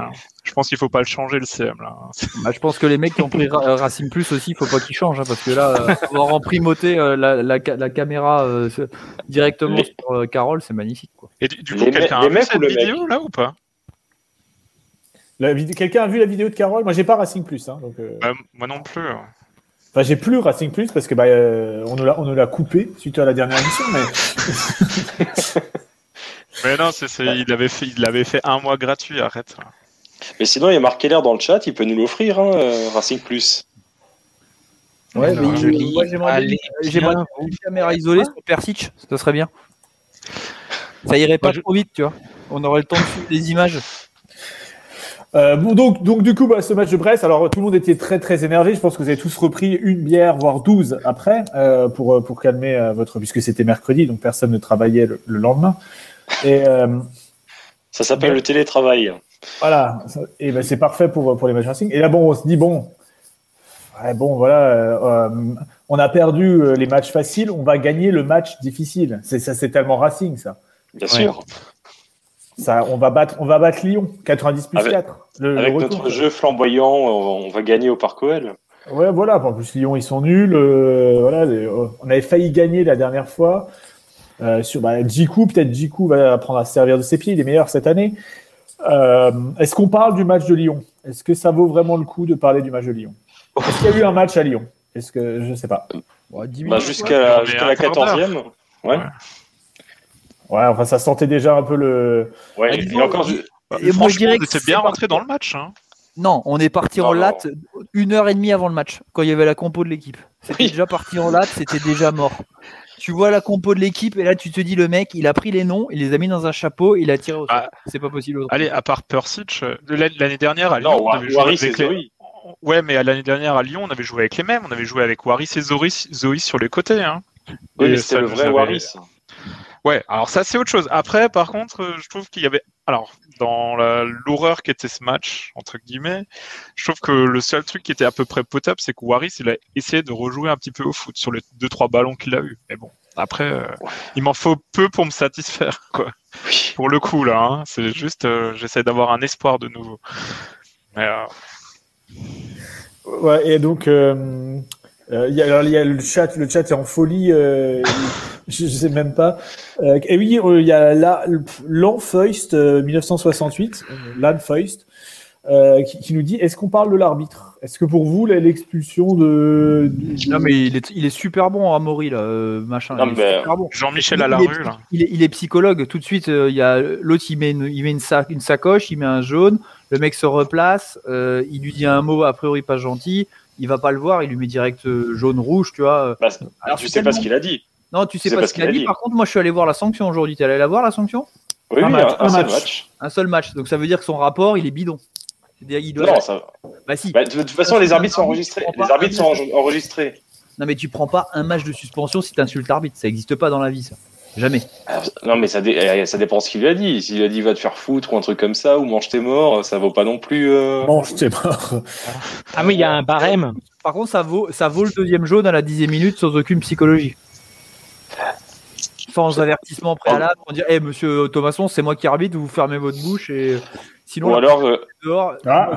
je pense qu'il faut pas le changer le CM là. Bah, je pense que les mecs qui ont pris Ra- euh, Racing Plus aussi, il faut pas qu'ils changent, hein, parce que là, euh, avoir en primauté euh, la, la, ca- la caméra euh, directement Les- sur euh, Carole, c'est magnifique. Quoi. Et du, du coup, quelqu'un a vu cette vidéo là ou pas? Quelqu'un a vu la vidéo de Carole? Moi, j'ai pas Racing Plus. Hein, donc, euh, Bah, Moi non plus. hein. Enfin, j'ai plus Racing Plus parce que bah, euh, on nous l'a on nous l'a coupé suite à la dernière émission. Mais [LAUGHS] Mais non, c'est, c'est- il avait fait, il avait fait un mois gratuit. Arrête. Mais sinon, il y a Marc Keller dans le chat, il peut nous l'offrir, hein, euh, Racing Plus. Ouais, mais je lis. moi, j'aimerais bien- une caméra isolée sur Persic, ça serait bien. Ça irait pas Moi, je- trop vite, tu vois. On aurait le temps de suivre les images. Euh, bon, donc, donc du coup, bah, ce match de Brest, alors tout le monde était très très énervé. Je pense que vous avez tous repris une bière, voire 12 après, euh, pour, euh, pour calmer euh, votre... Puisque c'était mercredi, donc personne ne travaillait le, le lendemain. Et euh, Ça s'appelle le télétravail. voilà, et ben, c'est parfait pour, pour les matchs Racing. Et là, bon, on se dit, bon, ouais, bon, voilà, on a perdu les matchs faciles, on va gagner le match difficile. C'est ça, c'est tellement Racing, ça. Bien Ouais. sûr. Ça on, va battre, on va battre Lyon, 90 plus Avec- 4. Le, le Avec retour. notre jeu flamboyant, on on va gagner au Parc OL. Ouais, voilà. En plus, Lyon, ils sont nuls. euh, voilà, les- euh, on avait failli gagner la dernière fois. Euh, sur bah, peut-être Djikou va apprendre à se servir de ses pieds. Il est meilleur cette année. Euh, Est-ce qu'on parle du match de Lyon? Est-ce que ça vaut vraiment le coup de parler du match de Lyon? Est-ce qu'il y a eu un match à Lyon? Est-ce que je sais pas. Ouais, 10 Bah, jusqu'à la quart d'heure. 14e. Ouais. Ouais, enfin, ça sentait déjà un peu le. Ouais. disons, Et encore, Et moi, je franchement, dirais on que était c'est bien rentré dans le match. Hein. Non, on est parti Non, en non. latte une heure et demie avant le match, quand il y avait la compo de l'équipe. C'était Oui. déjà parti en latte, c'était déjà mort. Tu vois la compo de l'équipe et là tu te dis le mec, il a pris les noms, il les a mis dans un chapeau, il a tiré au sol. Ah. C'est pas possible. autrement. Allez, à part Persic, euh, de l'année dernière à Lyon, non, on avait joué Waris et avec les... Ouais, mais à l'année dernière à Lyon, on avait joué avec les mêmes. On avait joué avec Waris et Zoris, Zoïs sur les côtés. Hein. Oui, Et c'était le vrai avait- Waris. Ouais, alors ça c'est autre chose. Après, par contre, euh, je trouve qu'il y avait, alors dans la- l'horreur qu'était ce match entre guillemets, je trouve que le seul truc qui était à peu près potable, c'est que Waris il a essayé de rejouer un petit peu au foot sur les deux trois ballons qu'il a eu. Mais bon, après, euh, il m'en faut peu pour me satisfaire, [LAUGHS] quoi. Oui. Pour le coup là, hein. c'est juste, euh, j'essaie d'avoir un espoir de nouveau. Mais, euh, Ouais, et donc, euh, euh, il y a, alors, il y a le chat, le chat est en folie, euh, je, [LAUGHS] je sais même pas. Euh, et oui, euh, il y a la, l'Anfeust euh, 1968, euh, Lanfeust, euh, qui, qui nous dit est-ce qu'on parle de l'arbitre? Est-ce que pour vous, l'expulsion de. de- Non mais il est, il est super bon Amaury là, euh, machin. Non, il est mais- super bon. Jean-Michel Il- à la il est- rue là. Il est, il est psychologue. Tout de suite, euh, il y a l'autre, il met, une, il met une, sac, une sacoche, il met un jaune. Le mec se replace, euh, il lui dit un mot a priori pas gentil. Il va pas le voir, il lui met direct euh, jaune rouge, tu vois. Bah, Alors, tu sais pas ce qu'il a dit. Non, tu sais pas pas ce qu'il a dit. dit. Par contre, moi, je suis allé voir la sanction aujourd'hui. T'es allé la voir la sanction? Oui, Un oui, match, un, seul match. match. Un seul match. Donc ça veut dire que son rapport, il est bidon. Il doit. Non, ça... Bah si. bah, de toute façon, les arbitres sont enregistrés. Les arbitres sont enregistrés. Non mais tu prends pas un match de suspension si t'insultes l'arbitre. Ça existe pas dans la vie, ça. Jamais. Alors, Non, mais ça, dé- eh, ça dépend ce qu'il lui a dit. S'il a dit va te faire foutre ou un truc comme ça, ou mange tes morts, ça vaut pas non plus. euh, Mange tes morts. Ah, mais il y a un barème. Par contre, ça vaut, ça vaut le deuxième jaune à la dixième minute sans aucune psychologie. Sans avertissement préalable, on dit, Eh monsieur Thomasson, c'est moi qui arbitre, vous fermez votre bouche et sinon, Ou alors, euh, dehors. Ah,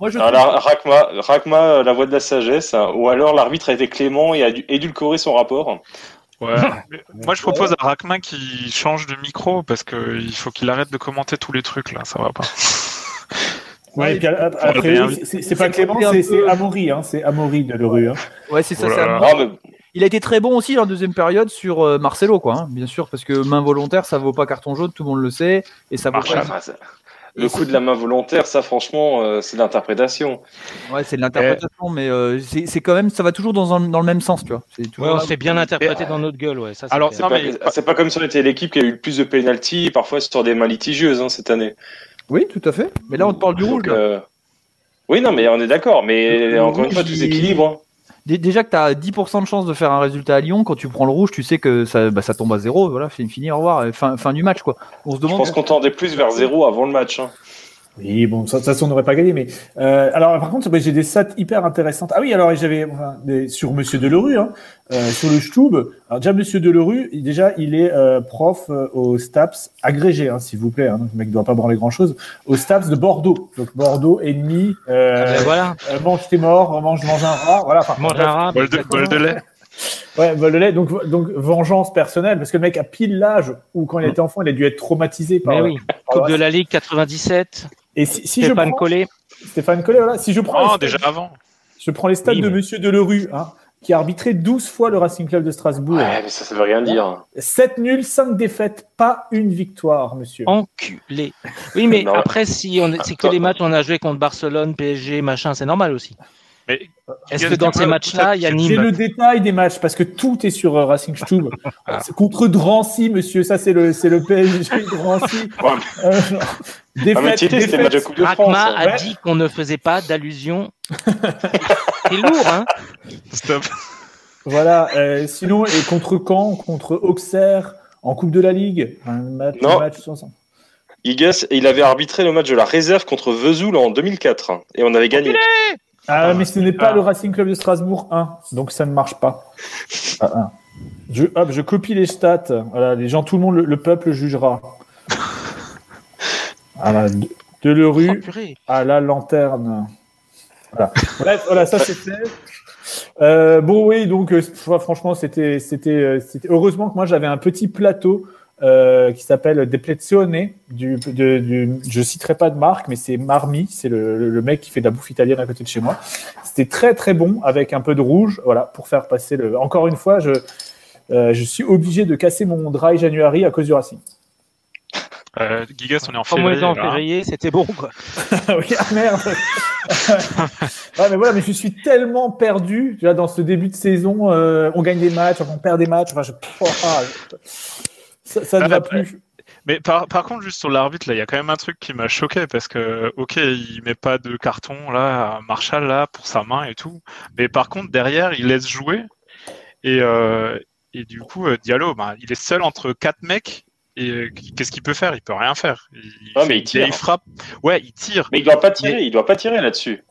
Moi, je alors la- Rakma, Rakma, la voix de la sagesse, hein. ou alors l'arbitre a été clément et a dû édulcorer son rapport. Ouais. [LAUGHS] Moi, je propose à Rackman qu'il change de micro parce que il faut qu'il arrête de commenter tous les trucs là. Ça va pas. [LAUGHS] ouais, et puis, a- a- après, bien. c'est- pas Clément, c'est Amaury, hein, c'est Amaury de Lerue. Hein. Ouais, c'est ça. Oh c'est Il a été très bon aussi en deuxième période sur euh, Marcelo, quoi. hein, bien sûr, parce que main volontaire, ça vaut pas carton jaune, tout le monde le sait, et ça vaut Marshall. pas. Le coup de la main volontaire, ça franchement, euh, c'est l'interprétation. Ouais, c'est de l'interprétation, mais euh, c'est quand même, ça va toujours dans, un- dans le même sens, tu vois. C'est Ouais, toujours on se fait bien interpréter dans notre gueule, ouais. Ça, Alors. C'est pas, mais- c'est pas comme si on était l'équipe qui a eu le plus de pénalty, parfois sur des mains litigieuses hein, cette année. Oui, tout à fait. Mais là, on te parle du rouge. Euh, Oui, non, mais on est d'accord. Mais Le encore une fois, tout il- s'équilibre. Dé- Déjà que tu as 10% de chance de faire un résultat à Lyon, quand tu prends le rouge, tu sais que ça, bah, ça tombe à zéro. Voilà, c'est fini, au revoir. Fin, fin du match, quoi. On se Je demande. pense qu'on tendait plus vers zéro avant le match. hein. Oui, bon, de toute façon, on n'aurait pas gagné. Mais euh, alors, par contre, bah, j'ai des stats hyper intéressantes. Ah oui, alors j'avais enfin, des- sur Monsieur Delerue, hein, euh, sur le Stub. Alors déjà, Monsieur Delerue, déjà, il est euh, prof euh, au STAPS agrégé, hein, s'il vous plaît. Hein, donc, le mec ne doit pas branler grand chose. Au STAPS de Bordeaux. Donc Bordeaux ennemi. Ah, Euh, ben voilà, euh, mange tes morts, mange, mange un rat. Voilà. Enfin, mange un rat. Bol de, bol de lait. Ouais, bol de lait. Donc, donc vengeance personnelle, parce que le mec a pile l'âge où quand il était enfant, il a dû être traumatisé par. Mais oui, par- Coupe de la Ligue 97, Et si, si je Stéphane prends, Collet. Stéphane Collet, voilà. Si je prends, les Oh, stats- déjà avant. je prends les stats Oui, de Monsieur Delerue, hein, qui a arbitré 12 fois le Racing Club de Strasbourg. Ouais, mais ça, ça veut rien dire. 7 nuls, 5 défaites, pas une victoire, monsieur. Enculé. Oui, mais après, si on est- c'est que les matchs, on a joué contre Barcelone, PSG, machin, c'est normal aussi. Mais Est-ce que dans ces matchs-là, il y a J'ai le détail des matchs parce que tout est sur euh, Racing Stube. Ah. C'est contre Drancy, monsieur. Ça, c'est le, c'est le PSG de Drancy. [LAUGHS] Euh, défaite, Tieté, c'était le match de défaite. Coupe de France. Rachma a ouais. dit qu'on ne faisait pas d'allusion. [LAUGHS] C'est lourd, hein stop. Voilà. euh, sinon, et contre Caen, contre Auxerre, en Coupe de la Ligue. Un match, Non. un match sans- Igas, il avait arbitré le match de la réserve contre Vesoul en 2004 hein, et on avait gagné. Ah, mais ce n'est pas Ah. le Racing Club de Strasbourg 1, donc ça ne marche pas. Ah, ah. Je, hop, je copie les stats. Voilà, les gens, tout le monde, le, le peuple jugera. [LAUGHS] Voilà, de, de le Oh, rue purée. à la lanterne. Voilà. Bref, voilà, ça c'est fait. Euh, bon, oui, donc euh, fr- franchement, c'était, c'était, euh, c'était. Heureusement que moi j'avais un petit plateau euh, qui s'appelle Deplezione. Du, de, du, je citerai pas de marque, mais c'est Marmi, c'est le, mec qui fait de la bouffe italienne à côté de chez moi. C'était très très bon avec un peu de rouge, voilà, pour faire passer le. Encore une fois, je, euh, je suis obligé de casser mon dry January à cause du Racing. Euh, Gigas, on est en février. en hein. février, c'était bon, quoi. [LAUGHS] oui, ah merde. [LAUGHS] ouais, mais voilà, mais je suis tellement perdu tu vois, dans ce début de saison. euh, on gagne des matchs, on perd des matchs. Enfin, je... [LAUGHS] Ça, ça ne Ah, va plus. Mais par, par contre, juste sur l'arbitre, là, il y a quand même un truc qui m'a choqué parce que, ok, il met pas de carton là à Marshall là pour sa main et tout, mais par contre derrière, il laisse jouer et euh, et du coup, euh, Diallo, bah, il est seul entre quatre mecs et euh, qu'est-ce qu'il peut faire? Il peut rien faire. Il, Ah, mais il tire. il frappe. Ouais, il tire. Mais il doit pas tirer, il doit pas tirer là-dessus.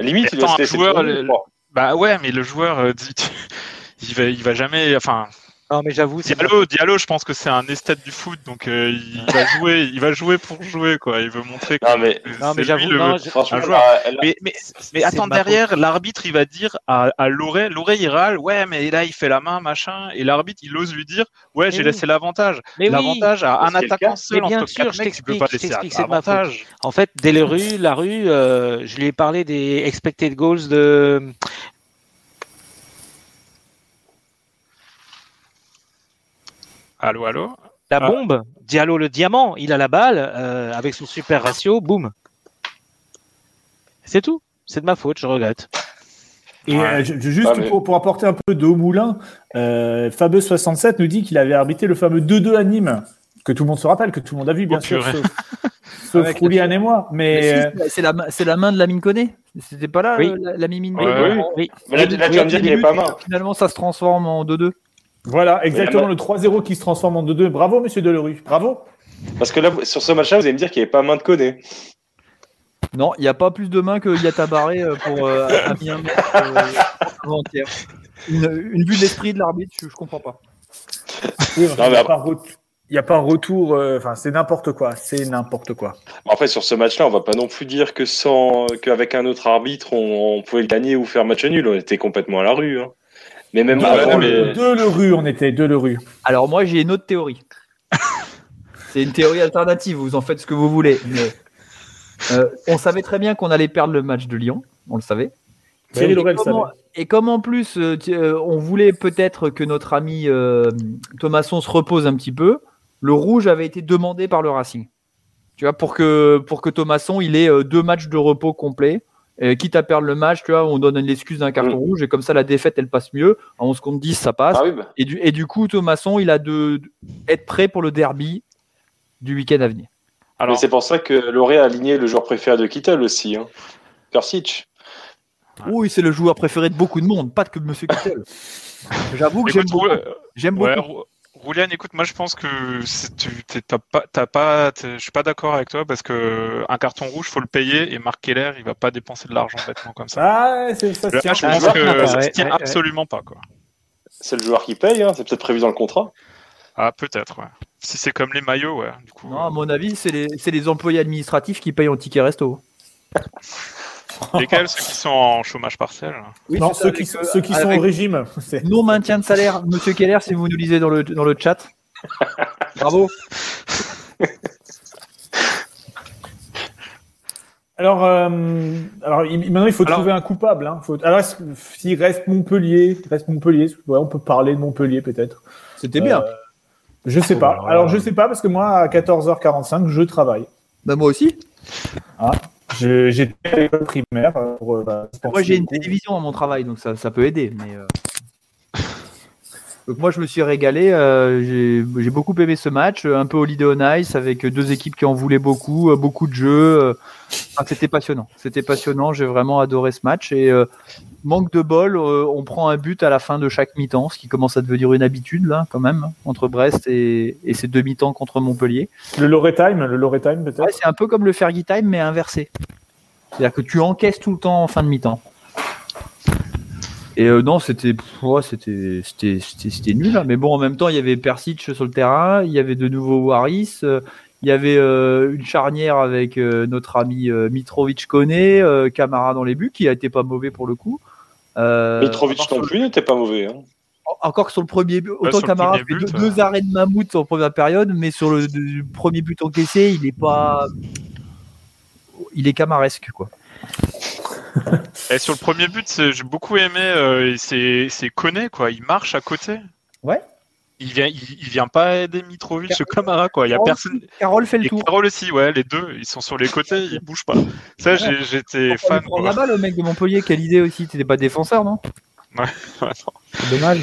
Limite, il doit se joueur, le-. Bah ouais, mais le joueur, euh, dit- [LAUGHS] il va, il va jamais. Enfin, Non, mais j'avoue, c'est Diallo, Diallo, je pense que c'est un esthète du foot, donc euh, il va [LAUGHS] jouer, il va jouer pour jouer quoi. Il veut montrer que Non, mais Non, mais c'est j'avoue, le- franchement, joueur. là, là- Mais, mais, attends, derrière, l'arbitre, il va dire à, à Loré, Loré, il râle, ouais, mais là, il fait la main, machin, et l'arbitre, il ose lui dire, ouais, j'ai oui. laissé l'avantage. Oui, L'avantage à un attaquant seul Mais bien entre sûr, quatre je mecs, tu peux pas laisser t'explique, c'est de ma faute. avantage. En fait, dès le rue, la rue, euh, je lui ai parlé des expected goals de. Allô, allô La Ah. bombe, Diallo le diamant, il a la balle, euh, avec son super ratio, boum. C'est tout. C'est de ma faute, je regrette. Et Ouais. euh, juste Ah, mais- pour, pour apporter un peu d'eau au moulin, euh, Fabeux67 nous dit qu'il avait arbitré le fameux 2-2 à Nîmes, que tout le monde se rappelle, que tout le monde a vu, bien Oh, sûr, sauf, sauf Roulian et moi. Mais Mais, euh, si, c'est- la, main- c'est la main de la mine Koné. C'était pas là Oui. la, la mimine Ouais, Koné oui. Oui. Mais là, là, tu vas me dire qu'il est pas main. Finalement, ça se transforme en 2-2. Voilà, exactement le 3-0 qui se transforme en 2-2. Bravo, monsieur Delerue. Bravo. Parce que là, sur ce match-là, vous allez me dire qu'il n'y avait pas main de Koné. Non, il n'y a pas plus de mains que Yatabaré euh, pour euh, a mis un mètre euh, avant-hier. Une, une vue de l'esprit de l'arbitre, je, je comprends pas. Oui, Non, il mais n'y a, après- pas ret- il y a pas un retour. euh, Enfin, c'est n'importe quoi. C'est n'importe quoi. Bon, Après, sur ce match-là, on va pas non plus dire que sans qu'avec un autre arbitre, on, on pouvait le gagner ou faire match nul. On était complètement à la rue. hein. Mais même De, avant de- les. de Lerue, on était. De Lerue. Alors moi, j'ai une autre théorie. [LAUGHS] C'est une théorie alternative, vous en faites ce que vous voulez. Mais euh, on savait très bien qu'on allait perdre le match de Lyon, on le savait. Thierry Et comment- savait. Et comme en plus, euh, euh, on voulait peut-être que notre ami euh, Thomasson se repose un petit peu, le rouge avait été demandé par le Racing. Tu vois, pour que, pour que Thomasson il ait deux matchs de repos complets. Euh, quitte à perdre le match, tu vois, on donne l'excuse d'un carton Mm. rouge et comme ça la défaite elle passe mieux. À 11 contre 10, ça passe. Ah oui, bah. Et du, et du coup, Thomasson, il a de, de- être prêt pour le derby du week-end à venir. Mais Alors, c'est pour ça que Loré a aligné le joueur préféré de Kittel aussi. Hein. Persic. Oui, c'est le joueur préféré de beaucoup de monde, pas que Monsieur Kittel. [LAUGHS] J'avoue que j'aime écoute, beaucoup. ouais, J'aime ouais, beaucoup. Rou- Roulian, écoute, moi je pense que tu t'es- t'as pas, t'as pas, t'es- je suis pas d'accord avec toi parce que un carton rouge, faut le payer et Marc Keller, il va pas dépenser de l'argent bêtement comme ça. Ah, c'est ça. Là, je pense que ça se tient ouais, ouais. absolument pas quoi. C'est le joueur qui paye. Hein. C'est peut-être prévu dans le contrat. Ah peut-être, ouais. Si c'est comme les maillots, ouais. Du coup, Non, à mon avis, c'est les, c'est les employés administratifs qui payent en ticket resto. [LAUGHS] euh, [LAUGHS] lesquels ceux qui sont en chômage partiel Oui, non, ceux qui, avec, euh, ceux qui sont avec au régime. [LAUGHS] Non maintien de salaire, Monsieur Keller, si vous nous lisez dans le, dans le chat. [LAUGHS] Bravo. Alors, euh, alors maintenant, il faut Alors- trouver un coupable. Hein. Faut... Alors, s'il reste Montpellier, reste Montpellier, ouais, on peut parler de Montpellier peut-être. C'était bien. Euh, je sais Oh, pas. alors Alors, je sais pas parce que moi, à 14h45, je travaille. Bah, moi aussi. Je- J'étais à l'école primaire. euh, Pour, euh, bah, Moi, j'ai une télévision à mon travail, donc ça, ça peut aider. Mais euh, donc moi, je me suis régalé. euh, j'ai beaucoup aimé ce match, un peu Holiday on Ice, avec deux équipes qui en voulaient beaucoup, beaucoup de jeux. Enfin, C'était passionnant. C'était passionnant. J'ai vraiment adoré ce match. Et euh, manque de bol, euh, on prend un but à la fin de chaque mi-temps, ce qui commence à devenir une habitude là, quand même, entre Brest et, et ces deux mi-temps contre Montpellier. Le Loretime, le Loretime peut-être. Ouais, c'est un peu comme le Fergie Time, mais inversé. C'est-à-dire que tu encaisses tout le temps en fin de mi-temps. Et euh, non, c'était ouais, c'était c'était nul. hein. Mais bon, en même temps, il y avait Persic sur le terrain, il y avait de nouveau Waris, euh, il y avait euh, une charnière avec notre ami Mitrovic Koné, Camara dans les buts, qui a été pas mauvais pour le coup. Euh, Mitrovic non plus n'était pas mauvais. Hein. encore que sur le premier but, autant le Camara fait but, deux, euh. deux arrêts de mammouth en première période, mais sur le, le premier but encaissé, il est pas, il est camaresque quoi. [LAUGHS] Et sur le premier but, c'est- j'ai beaucoup aimé. euh, c'est c'est Koné quoi. Il marche à côté. Ouais. Il vient, il, il vient pas aider Mitrovic, ce Camara quoi. Il y a Carole- personne. Carole fait le Et tour. Carole aussi, ouais, les deux, ils sont sur les côtés, ils bougent pas. Ça, j'ai- j'étais fan. lui prend Quoi. la balle, le mec de Montpellier, quelle idée aussi. T'étais pas défenseur, non Ouais, [LAUGHS] non. C'est dommage.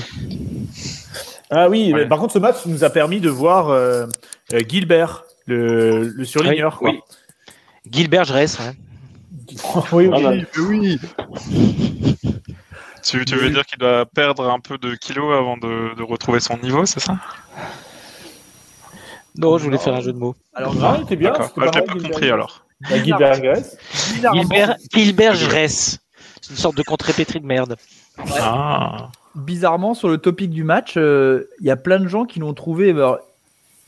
Ah oui, Ouais. mais par contre, ce match nous a permis de voir euh, euh, Gilbert, le, le surligneur. Oui, Gilbert Grèce, ouais. [LAUGHS] quoi. oui, Ah, oui. Tu, tu veux dire qu'il doit perdre un peu de kilos avant de, de retrouver son niveau, c'est ça? Non, je voulais faire un jeu de mots. Alors, Ah, c'était bien. C'était Ouais, je l'ai pas Gilbert. compris alors. Bah, Gilbert Grèce. bizarrement, Gilbert, Gilbert Grèce. C'est une sorte de contrépétrie de merde. Ah. bizarrement, sur le topic du match, euh, il y a plein de gens qui l'ont trouvé alors,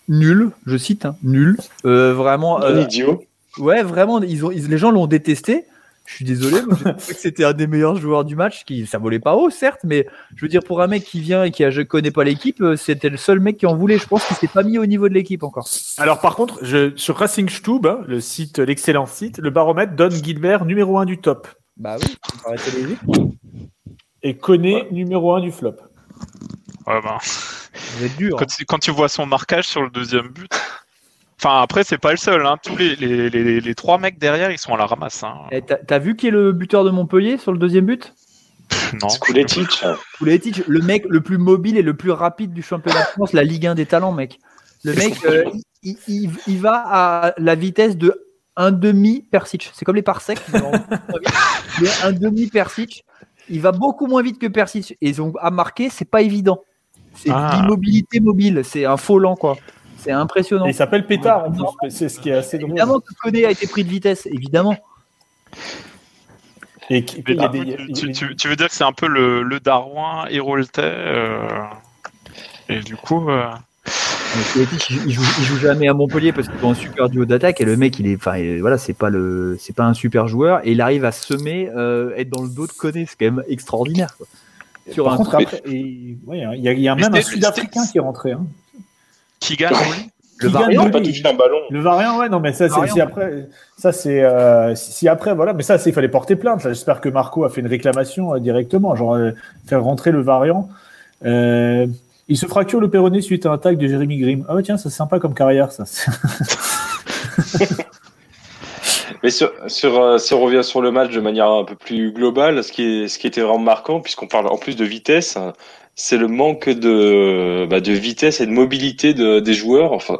nul, je cite, hein, nul. Euh, vraiment, Un euh, idiot. ouais, vraiment, ils ont, ils- les gens l'ont détesté. Je suis désolé, moi, j'ai trouvé que c'était un des meilleurs joueurs du match. Qui, ça volait pas haut, certes, mais je veux dire, pour un mec qui vient et qui a, je connais pas l'équipe, euh, c'était le seul mec qui en voulait. Je pense qu'il s'est pas mis au niveau de l'équipe encore. Alors par contre, je, sur Racing Stube, hein, le site, l'excellent site, le baromètre donne Gilbert numéro 1 du top Bah oui, ça me paraissait logique. et connaît numéro 1 du flop. Ouais, ben, Vous êtes dur. quand, tu, quand tu vois son marquage sur le deuxième but. Enfin, après, c'est pas le seul. Hein. Tous les, les, les, les trois mecs derrière, ils sont à la ramasse. Hein. Eh, T'as t'as vu qui est le buteur de Montpellier sur le deuxième but? [LAUGHS] Non. Skuletic. Pouletic, le mec le plus mobile et le plus rapide du championnat de France, la Ligue 1 des talents, mec. Le mec, euh, il, il- il va à la vitesse de un demi Persic. C'est comme les parsecs. mais [LAUGHS] un demi Persic. Il va beaucoup moins vite que Persic. Et donc, à marquer, c'est pas évident. C'est Ah. l'immobilité mobile. C'est un faux lent, quoi. C'est impressionnant. Et il s'appelle Pétard en plus, c'est ce qui est assez drôle. Évidemment que Koné a été pris de vitesse, évidemment. Et qui- Mais des- tu, tu- tu veux dire que c'est un peu le, le Darwin Héroltais euh, Et du coup, euh, il, joue, il joue jamais à Montpellier parce qu'il est un super duo d'attaque et le mec, il est, enfin, il- voilà, c'est pas le, c'est pas un super joueur et il arrive à semer, euh, être dans le dos de Koné, c'est quand même extraordinaire. Quoi. Sur Par un contre, truc- après, et- ouais, hein, il y a, il y a même un Sud-Africain qui est rentré. Hein. Qui gagne le variant, pas touché un ballon. Le variant, ouais, non, mais ça, c'est si après, ça, c'est, euh, si après, voilà, mais ça, c'est, il fallait porter plainte. J'espère que Marco a fait une réclamation euh, directement, genre, euh, faire rentrer le variant. Euh, il se fracture le péroné suite à un tag de Jérémy Grimm. Ah ouais, tiens, ça, c'est sympa comme carrière, ça. [LAUGHS] Mais sur, sur, euh, si on revient sur le match de manière un peu plus globale, ce qui, est, ce qui était vraiment marquant, puisqu'on parle en plus de vitesse, c'est le manque de, bah, de vitesse et de mobilité de, des joueurs. Enfin,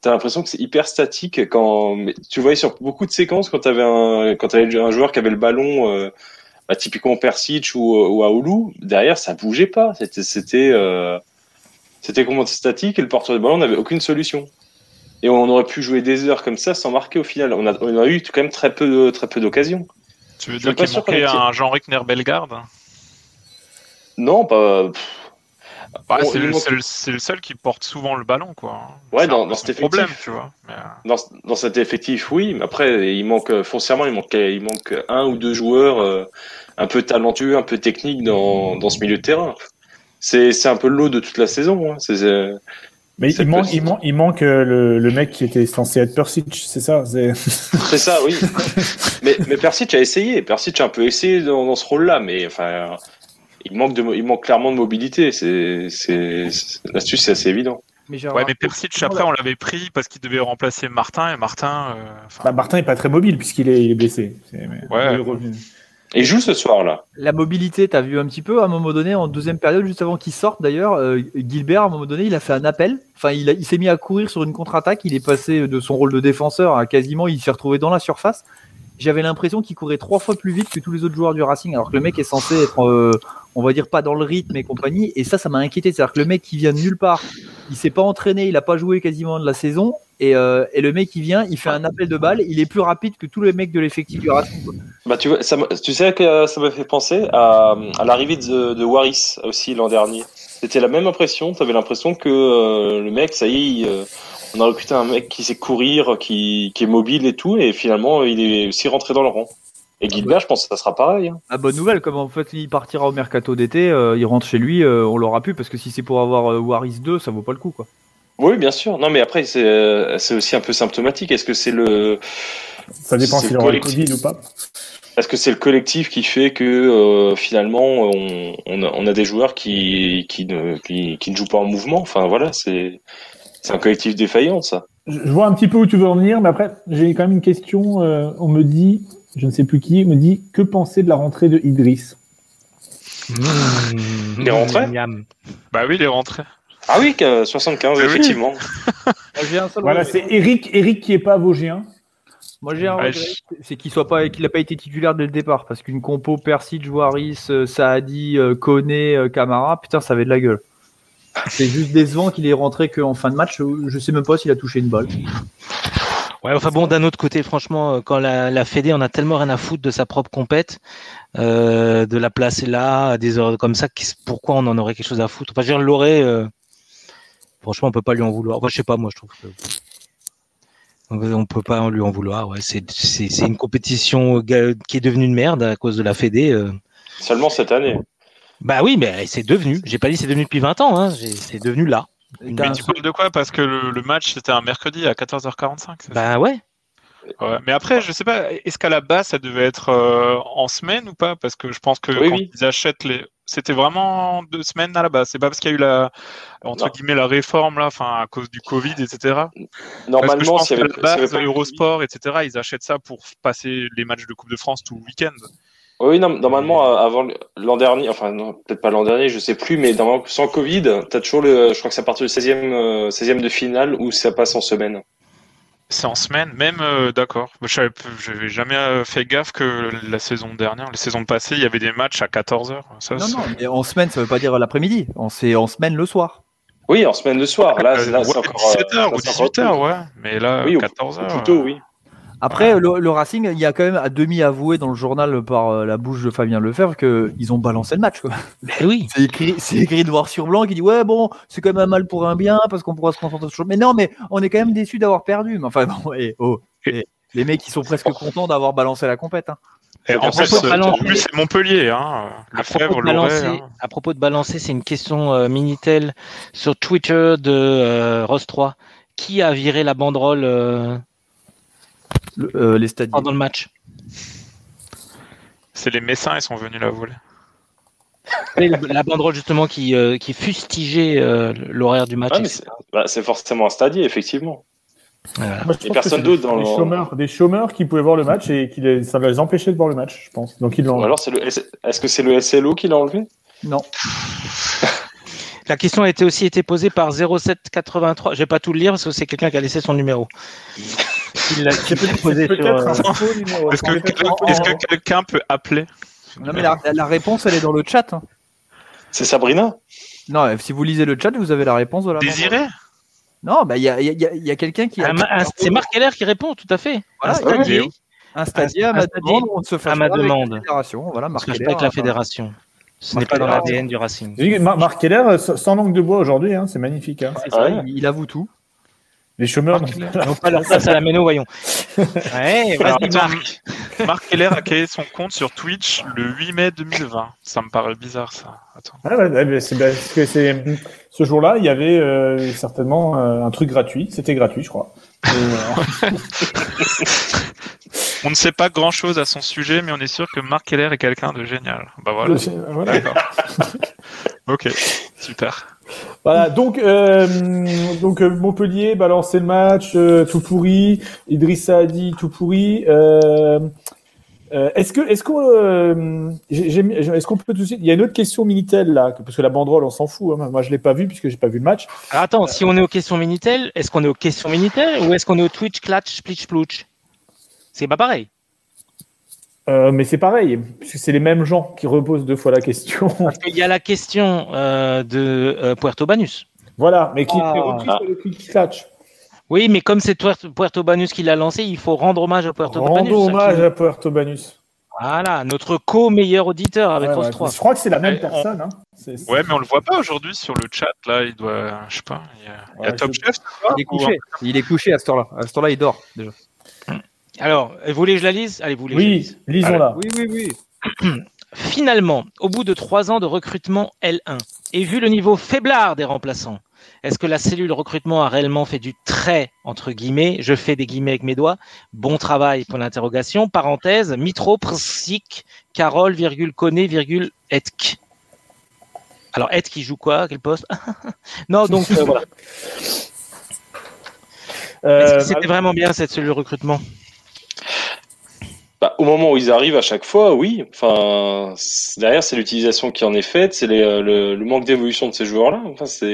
t'as l'impression que c'est hyper statique quand tu voyais sur beaucoup de séquences quand t'avais un quand t'avais un joueur qui avait le ballon, euh, bah, typiquement Persic ou, ou Aoulou, derrière ça bougeait pas. C'était c'était euh, c'était complètement statique et le porteur de ballon n'avait aucune solution. Et on aurait pu jouer des heures comme ça sans marquer au final. On a, on a eu quand même très peu, très peu d'occasions. Tu veux dire qu'il manquait un Jean-Ric Bellegarde Non, pas. bah, Bon, C'est le, manque- c'est le- c'est le seul qui porte souvent le ballon, quoi. Ouais, dans- cet problème, effectif. tu vois. Mais, euh, Dans, dans cet effectif, oui, mais après, il manque foncièrement, il manque, il manque un ou deux joueurs euh, un peu talentueux, un peu techniques dans, dans ce milieu de terrain. C'est c'est un peu le lot de toute la saison. Hein. Mais il manque, possible. il, manque, il manque euh, le, le mec qui était censé être Persic, c'est ça? C'est... [LAUGHS] C'est ça, oui. [LAUGHS] mais, mais Persic a essayé. Persic a un peu essayé dans, dans ce rôle-là, mais enfin, il manque de, il manque clairement de mobilité. C'est, c'est, assez évident. Mais Ouais, mais Persic, après, on l'avait pris parce qu'il devait remplacer Martin, et Martin. euh, Bah, Martin est pas très mobile puisqu'il est, il est blessé. Ouais. il joue ce soir là. La mobilité, t'as vu un petit peu à un moment donné, en deuxième période, juste avant qu'il sorte d'ailleurs, euh, Gilbert, à un moment donné, il a fait un appel. Enfin, il, il s'est mis à courir sur une contre-attaque. Il est passé de son rôle de défenseur à quasiment, il s'est retrouvé dans la surface. J'avais l'impression qu'il courait trois fois plus vite que tous les autres joueurs du Racing, alors que le mec est censé être, euh, on va dire, pas dans le rythme et compagnie. Et ça, ça m'a inquiété. C'est-à-dire que le mec qui vient de nulle part, il s'est pas entraîné, il a pas joué quasiment de la saison. Et, euh, et le mec qui vient, il fait un appel de balle, il est plus rapide que tous les mecs de l'effectif du Racing. Bah, tu, vois, tu sais que ça m'a fait penser à, l'arrivée de, Waris aussi l'an dernier. C'était la même impression. Tu avais l'impression que euh, le mec, ça y est, il, euh, on a recruté un mec qui sait courir, qui, qui est mobile et tout, et finalement, il est aussi rentré dans le rang. Et Gilbert, je pense que ça sera pareil. hein. Ah bonne nouvelle, comme en fait il partira au mercato d'été, euh, il rentre chez lui, euh, on l'aura plus parce que si c'est pour avoir euh, Waris 2, ça vaut pas le coup quoi. Oui, bien sûr. Non, mais après, c'est euh, c'est aussi un peu symptomatique. Est-ce que c'est le, Ça dépend s'il aura le. Covid ou pas. est-ce que c'est le collectif qui fait que euh, finalement on, on, a, on a des joueurs qui, qui, ne, qui, qui ne jouent pas en mouvement? Enfin voilà, c'est c'est un collectif défaillant ça. Je vois un petit peu où tu veux en venir, mais après, j'ai quand même une question. euh, on me dit, je ne sais plus qui, me dit que penser de la rentrée de Idriss? Il est rentré Miam. Bah oui, il est rentré. Ah oui, que 75 Oui, oui. effectivement. Moi j'ai un seul Voilà, c'est Eric, Eric qui est pas Vosgien. Moi j'ai un regret, c'est qu'il soit pas, qu'il a pas été titulaire dès le départ parce qu'une compo Persic, Waris, euh, Saadi, euh, Koné, Camara, putain ça avait de la gueule. C'est juste décevant qu'il est rentré qu'en fin de match. Je sais même pas s'il a touché une balle. Ouais, enfin bon, d'un autre côté, franchement, euh, quand la, la Fédé en a tellement rien à foutre de sa propre compète, euh, de la placer là, à des heures comme ça, pourquoi on en aurait quelque chose à foutre? Enfin, je veux dire, l'aurait, euh, franchement, on peut pas lui en vouloir. Enfin, je sais pas, moi, je trouve que. Donc, On peut pas lui en vouloir. Ouais. C'est, une compétition qui est devenue une merde à cause de la Fédé. euh. Seulement cette année. Bah oui, mais c'est devenu. J'ai pas dit c'est devenu depuis 20 ans. Hein. C'est devenu là. Mais tu parles de quoi? Parce que le, le match, c'était un mercredi à 14h45. c'est ça? Bah ouais. Ouais. Mais après, je sais pas, est-ce qu'à la base, ça devait être euh, en semaine ou pas? Parce que je pense que Oui, quand oui. ils achètent les. C'était vraiment deux semaines à la base. C'est pas parce qu'il y a eu la, entre Non. guillemets, la réforme, là, enfin, à cause du Covid, etc. Parce que je Normalement, pense y avait, la s'il y avait base, pas Eurosport, etc., ils achètent ça pour passer les matchs de Coupe de France tout le week-end. Oui, non, normalement, euh, avant l'an dernier, enfin, non, peut-être pas l'an dernier, je sais plus, mais normalement, sans Covid, t'as toujours le, je crois que c'est à partir du 16e, euh, 16e de finale où ça passe en semaine. C'est en semaine, même, euh, d'accord. Je j'avais jamais fait gaffe que la saison dernière, les saisons passées, il y avait des matchs à 14h. Ça, Non c'est- non, mais en semaine ça veut pas dire l'après-midi. On c'est en semaine le soir. Oui, en semaine de soir. Là, Euh, là ouais, c'est encore. euh, 17h ou là, c'est encore 18h, ouais. Mais là, Oui, au- 14h. Ou plutôt, oui. Après, le, le Racing, il y a quand même à demi avoué dans le journal par euh, la bouche de Fabien Lefebvre qu'ils ont balancé le match. quoi. Eh oui. [LAUGHS] C'est écrit, c'est écrit noir sur blanc qui dit ouais bon, c'est quand même un mal pour un bien parce qu'on pourra se concentrer sur. Mais non, mais on est quand même déçu d'avoir perdu. Mais enfin bon, oh, les mecs ils sont presque contents d'avoir balancé la compète. hein. Et en plus, euh, plus, c'est Montpellier, hein. Le À propos, Fèvre, de l'aurait. balancer, hein. à propos de balancer, c'est une question euh, Minitel sur Twitter de euh, Rose 3. Qui a viré la banderole euh, Le- euh, les stades. pendant le match C'est les Messins, ils sont venus la voler. [LAUGHS] La banderole justement qui, euh, qui fustigeait euh, l'horaire du match. Ah, c'est bah, c'est forcément un stadier, effectivement. Voilà. Moi, je Et pense personne d'autre dans des le- chômeurs, des chômeurs qui pouvaient voir le match et qui les, ça va les empêcher de voir le match, je pense. Donc ils l'ont. Ou alors, c'est le, S- est-ce que c'est le SLO qui l'a enlevé? Non. [LAUGHS] La question a été aussi été posée par 0783. Je vais pas tout le lire parce que c'est quelqu'un qui a laissé son numéro. Il l'a il l'a posé sur, Peut-être euh. Est-ce que, quelqu'un peut appeler Non mais la, la réponse elle est dans le chat. hein. C'est Sabrina? Non, si vous lisez le chat, vous avez la réponse de la. Désiré? Non, bah il y a, il y, a, il y a quelqu'un qui. a- Ah, ah, c'est Marc Keller qui répond, tout à fait. Voilà, un il a stadier, dit- Un stadier à ma demande, on se avec demande. la fédération. Voilà, on se Marc fâche Keller, pas avec la fédération. Ce n'est pas dans l'ADN du Racing. Mar- Marc Keller, euh, sans langue de bois aujourd'hui, hein, c'est magnifique. hein. C'est ça, Ouais. il, il avoue tout. Les chômeurs. Marc Keller. Ils n'ont pas leur place à la méno, voyons. [LAUGHS] Ouais, vas-y, Marc. Marc Keller a créé son compte sur Twitch le 8 mai 2020. Ça me paraît bizarre, ça. Attends. Ah c'est parce que c'est ce jour-là, il y avait euh, certainement euh, un truc gratuit. C'était gratuit, je crois. Et, euh, [LAUGHS] [LAUGHS] On ne sait pas grand chose à son sujet, mais on est sûr que Marc Keller est quelqu'un de génial. Bah voilà. [LAUGHS] Ok, super. Voilà, donc, euh, donc euh, Montpellier balancer le match, euh, tout pourri. Idrissa a dit tout pourri. Euh, euh, est-ce que, est-ce qu'on, euh, est-ce peut tout de suite Il y a une autre question Minitel là, parce que la banderole, on s'en fout. hein. Moi, je l'ai pas vu puisque j'ai pas vu le match. Alors, attends, si on est aux questions Minitel, est-ce qu'on est aux questions Minitel ou est-ce qu'on est au Twitch, Clatch, Splitch, Plouch C'est pas pareil. Euh, mais c'est pareil, puisque c'est les mêmes gens qui reposent deux fois la question. [LAUGHS] Parce qu'il y a la question euh, de euh, Puerto Banus. voilà, mais qui Ah. est repris sur le quick catch. Oui, mais comme c'est Puerto, Banus qui l'a lancé, il faut rendre hommage à Puerto Banus. hommage à Puerto Banus. Voilà, notre co-meilleur auditeur avec Ouais, Rose ouais. 3. Je crois que c'est la même Ouais, personne. Hein. Ouais, mais on le voit pas aujourd'hui sur le chat. Là, il doit. Je sais pas. Il y a, il y a Top je- Chef. Il est ou- couché. Il est couché à ce temps-là. À ce temps-là, il dort déjà. Alors, vous voulez que je la lise? Allez, vous voulez que je la Oui, lisons-la. Oui, oui, oui. [CLEARS THROAT] Finalement, au bout de trois ans de recrutement L1, et vu le niveau faiblard des remplaçants, est-ce que la cellule recrutement a réellement fait du très, entre guillemets, je fais des guillemets avec mes doigts, bon travail pour l'interrogation, parenthèse, Mitro, Prsik, Carole, virgule, Koné, virgule, Etk. Alors, Etk, qui joue quoi? Quel poste? [LAUGHS] Non, donc, euh, voilà. Est-ce Euh, que c'était vraiment bien cette cellule recrutement? Bah, au moment où ils arrivent à chaque fois, oui. Enfin, derrière, c'est l'utilisation qui en est faite, c'est euh, le, le manque d'évolution de ces joueurs-là. Enfin, c'est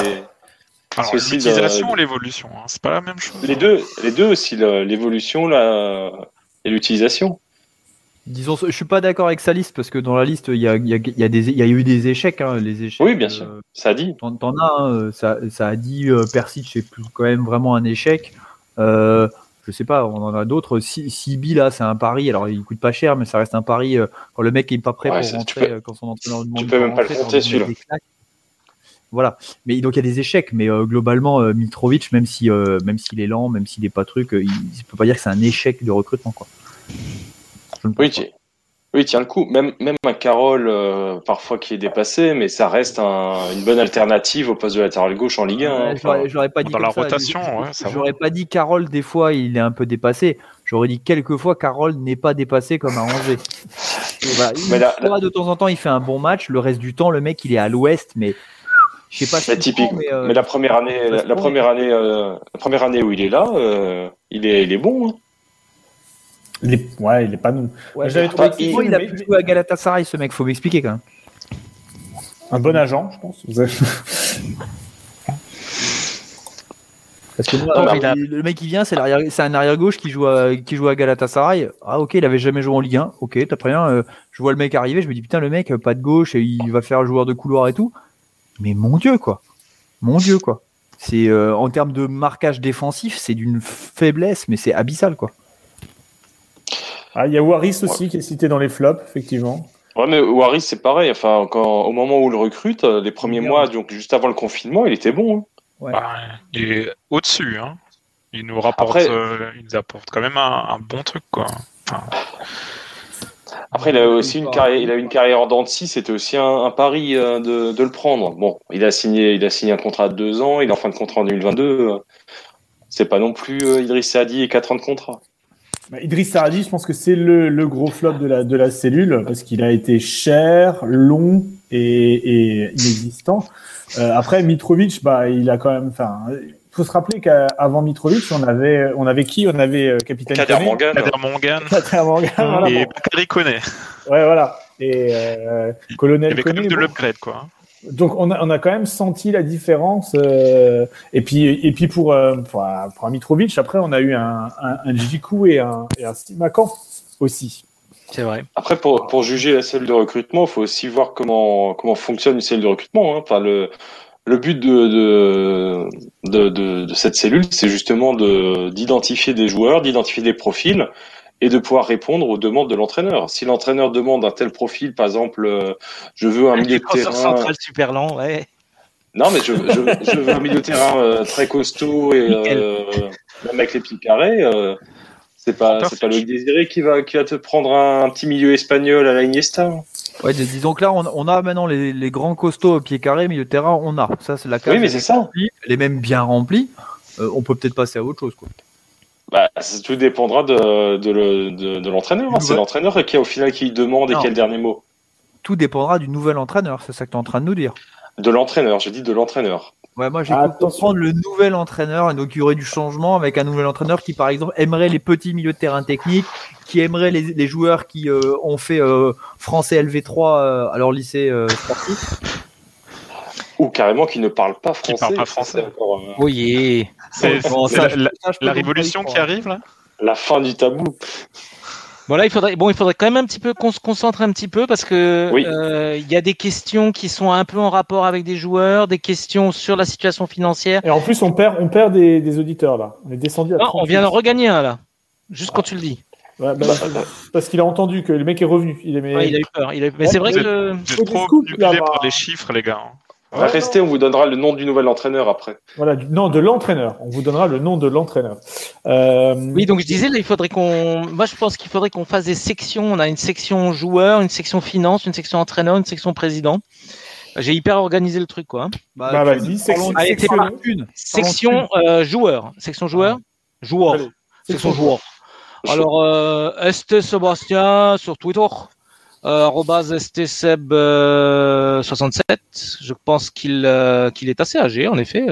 l'utilisation de- ou l'évolution hein, C'est pas la même chose. les deux, les deux aussi, l'évolution là et l'utilisation. Disons, je suis pas d'accord avec sa liste parce que dans la liste, il y a, y a, y a y a eu des échecs. hein, les échecs. Oui, bien sûr. euh, Ça dit. T'en as, hein, ça, ça a dit euh, Persic, c'est quand même vraiment un échec. Euh, je sais pas, on en a d'autres. Si, Sibi, là, c'est un pari. Alors, il coûte pas cher, mais ça reste un pari. euh, quand le mec est pas prêt Ouais, pour tu rentrer, peux- euh, quand son entraîneur demande peux de même pas le compter, celui-là. Voilà. Mais donc, il y a des échecs. Mais euh, globalement, euh, Mitrovic, même si, euh, même s'il est lent, même s'il est pas truc, euh, il, il peut pas dire que c'est un échec de recrutement, quoi. Je ne Oui, tiens. Le coup. Même, même un Carole, euh, parfois qui est dépassé, mais ça reste un- une bonne alternative au poste de latéral gauche en Ligue 1. hein. L'aurais pas dit Dans la ça. rotation, ouais. J'aurais pas dit Carole, des fois, il est un peu dépassé. J'aurais dit quelques fois, Carole n'est pas dépassé comme à Angers. Voilà, Une Mais de temps en temps, il fait un bon match. Le reste du temps, le mec, il est à l'ouest, mais je sais pas C'est si typique. mais, euh, mais la première année, la, la première année, euh, la première année où il est là, euh, il est, il est bon. hein. Il est- Ouais, il est pas nous. ouais, J'avais mais trouvé pourquoi qu'il- il a mais- pu jouer à Galatasaray, ce mec. Faut m'expliquer quand même. Un bon agent, je pense. Vous avez- [LAUGHS] Parce que moi, Non, il a- le mec qui vient, c'est un arrière gauche qui joue à, qui joue à Galatasaray. Ah ok, il avait jamais joué en Ligue 1. Ok, t'as rien. euh, je vois le mec arriver, je me dis putain le mec euh, pas de gauche et il va faire joueur de couloir et tout. Mais mon dieu quoi, mon dieu quoi. C'est euh, en termes de marquage défensif, c'est d'une faiblesse, mais c'est abyssal quoi. Ah, il y a Waris aussi qui est cité dans les flops, effectivement. Ouais, mais Waris, c'est pareil. Enfin, quand, au moment où on le recrute, euh, les premiers mois, donc juste avant le confinement, il était bon. hein. Ouais. Bah, il est au-dessus. Hein. Il nous rapporte, Après- euh, il nous apporte quand même un, un bon truc, quoi. Enfin, Après, il a aussi une carrière, il a une carrière en dents c'était aussi un, un pari euh, de, de le prendre. Bon, il a signé, il a signé un contrat de deux ans, il est en fin de contrat en 2022. euh, C'est pas non plus euh, Idriss Saadi et quatre ans de contrat. Bah, Idriss Saradi, je pense que c'est le, le gros flop de la, de la cellule parce qu'il a été cher, long et, et inexistant. Euh, après, Mitrovic, bah, il a quand même. Enfin, il faut se rappeler qu'avant Mitrovic, on avait, on avait qui? On avait euh, capitaine Kader Koné. Morgan. Kader Morgan Kader Morgan, voilà, et bon. Bakary Koné. Ouais, voilà. Et euh, Il y Colonel avait quand Koné, même de bon. l'upgrade, quoi. Donc on a, on a quand même senti la différence. euh, et puis et puis pour euh, pour, un- pour un Mitrovic, après on a eu un un, un Djikou et un et un aussi. C'est vrai. Après, pour, pour juger la cellule de recrutement, il faut aussi voir comment, comment fonctionne une cellule de recrutement. Hein. Enfin, le, le but de, de, de, de, de cette cellule, c'est justement de, d'identifier des joueurs, d'identifier des profils et de pouvoir répondre aux demandes de l'entraîneur. Si l'entraîneur demande un tel profil, par exemple, euh, je veux un milieu de terrain. central super lent, ouais. Non, mais je, je, je veux un milieu de terrain euh, très costaud et euh, même avec les pieds carrés. euh, c'est pas, c'est pas le désiré qui va, qui va te prendre un, petit milieu espagnol à la Iniesta. Ouais, dis- disons que là, on, on a maintenant les, les grands costauds au pied carré, milieu de terrain, on a. Ça, c'est la case. Oui, mais c'est est ça. remplie, Elle est même bien remplie. Euh, on peut peut-être passer à autre chose. Quoi. Bah, ça, tout dépendra de, de, le- de, de l'entraîneur. hein. C'est l'entraîneur qui, au final, qui demande et qui a le dernier mot. Tout dépendra du nouvel entraîneur, c'est ça que tu es en train de nous dire. De l'entraîneur, je dis de l'entraîneur. Ouais, moi j'ai Ah, comprendre le nouvel entraîneur, et donc il y aurait du changement avec un nouvel entraîneur qui, par exemple, aimerait les petits milieux de terrain techniques, qui aimerait les, les joueurs qui euh, ont fait euh, français LV3 euh, à leur lycée euh, sportif. Ou carrément qui ne parle pas français. parle pas Ça, français. encore, euh, Oui. C'est Bon, la, révolution qui arrive là? la fin du tabou. Bon là, il faudrait, bon, il faudrait quand même un petit peu qu'on se concentre un petit peu parce que Oui. euh, il y a des questions qui sont un peu en rapport avec des joueurs, des questions sur la situation financière. Et en plus, on perd, on perd des, des auditeurs là. On est descendu à Non, on 38. vient d'en regagner un là, juste quand tu le dis. Ouais, bah, parce qu'il a entendu que le mec est revenu. Il est mais... Ouais, il a eu peur. Il a eu- Mais Ouais, c'est vrai que Vous êtes trop là-bas. par les chiffres, les gars. hein. Restez, on vous donnera le nom du nouvel entraîneur après. Voilà, du- non, de l'entraîneur. On vous donnera le nom de l'entraîneur. Euh, oui, donc je disais là, il faudrait qu'on. Moi, je pense qu'il faudrait qu'on fasse des sections. On a une section joueur, une section finance, une section entraîneur, une section président. J'ai hyper organisé le truc quoi. hein. Bah, vas-y, section- Allez, sectionnez. parti. Section euh, joueur. Section joueur? Joueur. Allez, Section joueur. Alors, euh, ST Sébastien sur Twitter, euh, arrobase STSeb euh, 67. Je pense qu'il euh, qu'il est assez âgé, en effet.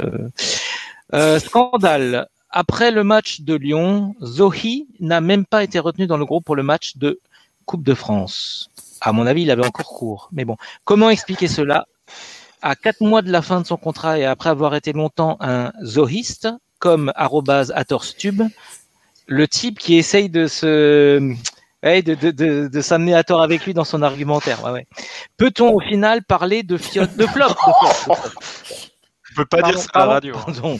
Scandale. Après le match de Lyon, Zohi n'a même pas été retenu dans le groupe pour le match de Coupe de France. À mon avis, il avait encore cours. Mais bon, comment expliquer cela? À quatre mois de la fin de son contrat et après avoir été longtemps un zohiste, comme Atorstube, le type qui essaye de se ouais, de, de, de, de s'amener à tort avec lui dans son argumentaire. Ouais, ouais. Peut-on au final parler de fiotte de flop, flop, flop. Je peux pas Pardon, dire ça à la radio. hein. pardon.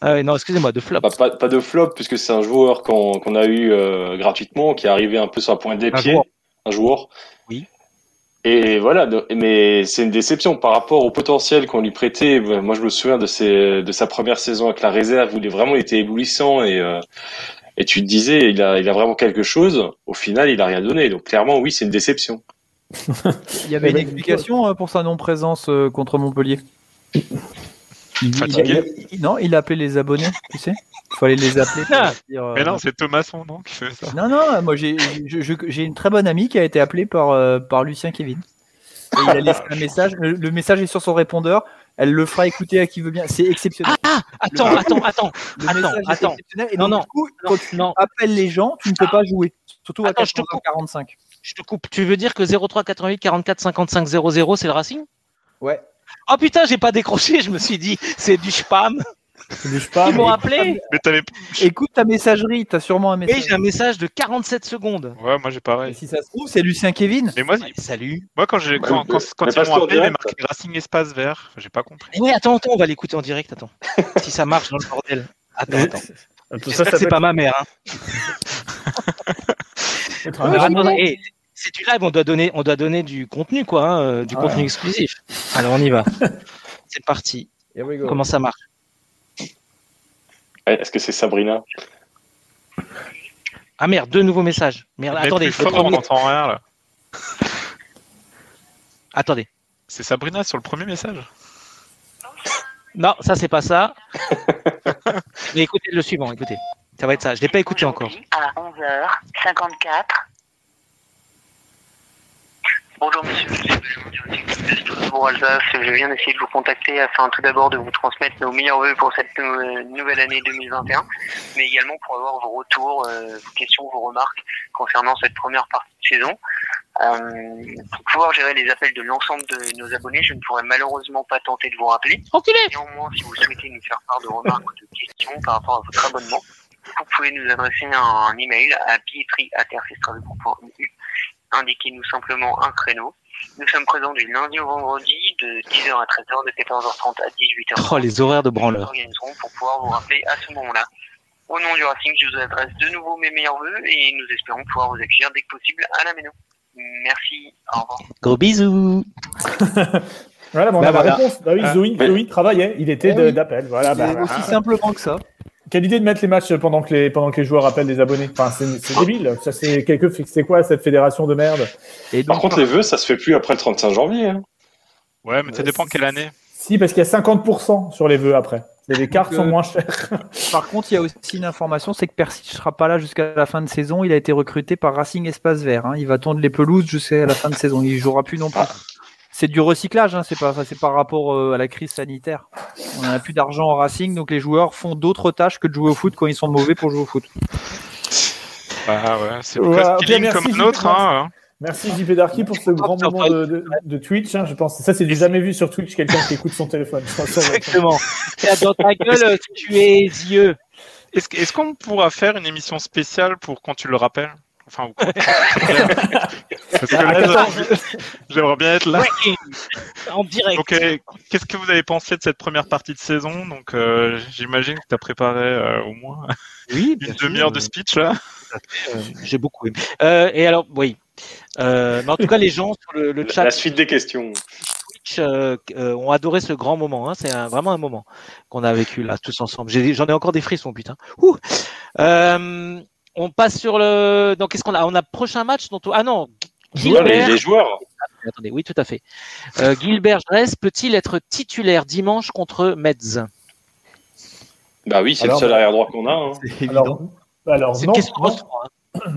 Ah ouais, non, excusez-moi, de flop. Bah, pas, pas de flop, puisque c'est un joueur qu'on qu'on a eu euh, gratuitement, qui est arrivé un peu sur la pointe des Un pieds. joueur. Un joueur. Oui. Et voilà, mais c'est une déception par rapport au potentiel qu'on lui prêtait. Moi, je me souviens de, ses, de sa première saison avec la réserve, où il est vraiment été éblouissant et, euh, et tu te disais, il a, il a vraiment quelque chose. Au final, il a rien donné. Donc, clairement, oui, c'est une déception. Il y avait une explication euh, pour sa non-présence euh, contre Montpellier? Fatigué. il- non, il a appelé les abonnés, tu sais. Il fallait les appeler. Ah. dire, euh, Mais non, c'est Thomasson, non, qui fait ça. non, non, moi j'ai une très bonne amie qui a été appelée par, euh, par Lucien Kevin. Et il a laissé un message. Le, le message est sur son répondeur. Elle le fera écouter à qui veut bien. C'est exceptionnel. Ah, attends, Le- attends, attends. Attends, attends. exceptionnel. Et Non, donc, non, du coup, Non, quand tu non, appelles les gens, tu ne peux pas jouer. Surtout à Attends, je te 45. je te coupe. Tu veux dire que 03 88 44 55 00, c'est le Racing? Ouais. Oh putain, j'ai pas décroché, je me suis dit, c'est du spam. Pas. Ils m'ont appelé. Mais t'avais. Écoute ta messagerie, t'as sûrement un Oui, message. j'ai un message de 47 secondes. Ouais, moi j'ai Et pareil. si ça se trouve, c'est Lucien Kevin. Mais moi, Ouais, salut. moi quand j'ai Ouais, quand, quand, mais ils m'ont appelé, il y avait direct. marqué Racing espace vert. J'ai pas compris. Mais ouais, attends, attends, on va l'écouter en direct, attends. [LAUGHS] si ça marche dans le bordel. Attends, attends. [LAUGHS] Ça, c'est pas ma mère. Hein. [LAUGHS] Eh, c'est du live, on doit donner, on doit donner du contenu, quoi, hein, euh, du Ouais. contenu exclusif. Alors on y va. c'est parti. Here we go. Comment ça marche? Eh, Est-ce que c'est Sabrina Ah merde, deux nouveaux messages. Merde, Mais attendez, plus fort, on n'entend rien là. [LAUGHS] attendez. C'est Sabrina sur le premier message. Non, ça c'est pas ça. [LAUGHS] Mais écoutez le suivant, écoutez. Ça va être ça. Je l'ai pas écouté encore. À 11h54. Bonjour monsieur, je Alsace. Viens d'essayer de vous contacter afin tout d'abord de vous transmettre nos meilleurs voeux pour cette nou- nouvelle année 2021, mais également pour avoir vos retours, euh, vos questions, vos remarques concernant cette première partie de saison. Euh, pour pouvoir gérer les appels de l'ensemble de nos abonnés, je ne pourrais malheureusement pas tenter de vous rappeler. Néanmoins, si vous souhaitez nous faire part de remarques ou de questions par rapport à votre abonnement, vous pouvez nous adresser un, un email à billetterie.terfestrasbourg.eu. Indiquez-nous simplement un créneau. Nous sommes présents du lundi au vendredi de 10h à 13h, de 14h30 à 18h. Oh, les horaires de Nous branleur. organiserons pour pouvoir vous rappeler à ce moment-là. Au nom du Racing, je vous adresse de nouveau mes meilleurs voeux et nous espérons pouvoir vous accueillir dès que possible à la Méno. Merci, au revoir. Gros bisous. [LAUGHS] Voilà, bon, on Bah, a la voilà. réponse. Bah oui, Ah, Zoé, mais- Zoé travaillait. Il était Eh oui. d'appel. Voilà, bah, aussi simplement que ça. Quelle idée de mettre les matchs pendant que les, pendant que les joueurs appellent des abonnés? Enfin, c'est débile. Ça, c'est quelque, c'est quoi cette fédération de merde? Et Par contre, les vœux, ça se fait plus après le 35 janvier. hein. Ouais, mais ça Euh, dépend quelle année. Si, parce qu'il y a 50% sur les vœux après. Les cartes sont euh, moins chères. [LAUGHS] par contre, il y a aussi une information, c'est que Percy ne sera pas là jusqu'à la fin de saison. Il a été recruté par Racing Espace Vert. hein. Il va tondre les pelouses jusqu'à la fin de saison. Il jouera plus non plus. C'est du recyclage, hein, c'est pas, c'est par rapport euh, à la crise sanitaire. On n'a plus d'argent en Racing, donc les joueurs font d'autres tâches que de jouer au foot quand ils sont mauvais pour jouer au foot. Bah ouais, c'est Voilà, presque feeling bien, comme merci, un autre. Gilles. Hein. Merci JP Darky pour ce grand moment de, de- de Twitch. hein, je pense ça, c'est du jamais vu sur Twitch quelqu'un qui écoute son téléphone. Exactement. C'est dans ta gueule, tu es yeux. Est-ce qu'on pourra faire une émission spéciale pour quand tu le rappelles? Enfin, quand [LAUGHS] Parce que là, Attends, j'aimerais- bien être là. En direct. Ok, qu'est-ce que vous avez pensé de cette première partie de saison? Donc, euh, j'imagine que tu as préparé euh, au moins Oui, [LAUGHS] une demi-heure de speech là. Euh, J'ai beaucoup aimé. Euh, et alors, oui. Euh, mais en tout cas, les gens sur le, le chat La suite des questions. Euh, euh, ont adoré ce grand moment. hein. C'est vraiment un moment qu'on a vécu là, tous ensemble. J'en ai, encore des frissons, putain. Ouh. Euh, on passe sur le. Donc, qu'est-ce qu'on a? On a prochain match dont on- Ah non. Ouais, les, Gilbert. les joueurs. Attendez, oui, tout à fait. Euh, Gilbert Grèce peut-il être titulaire dimanche contre Metz? Bah oui, c'est le seul arrière droit qu'on a. hein. C'est évident. Alors, alors C'est non, une question de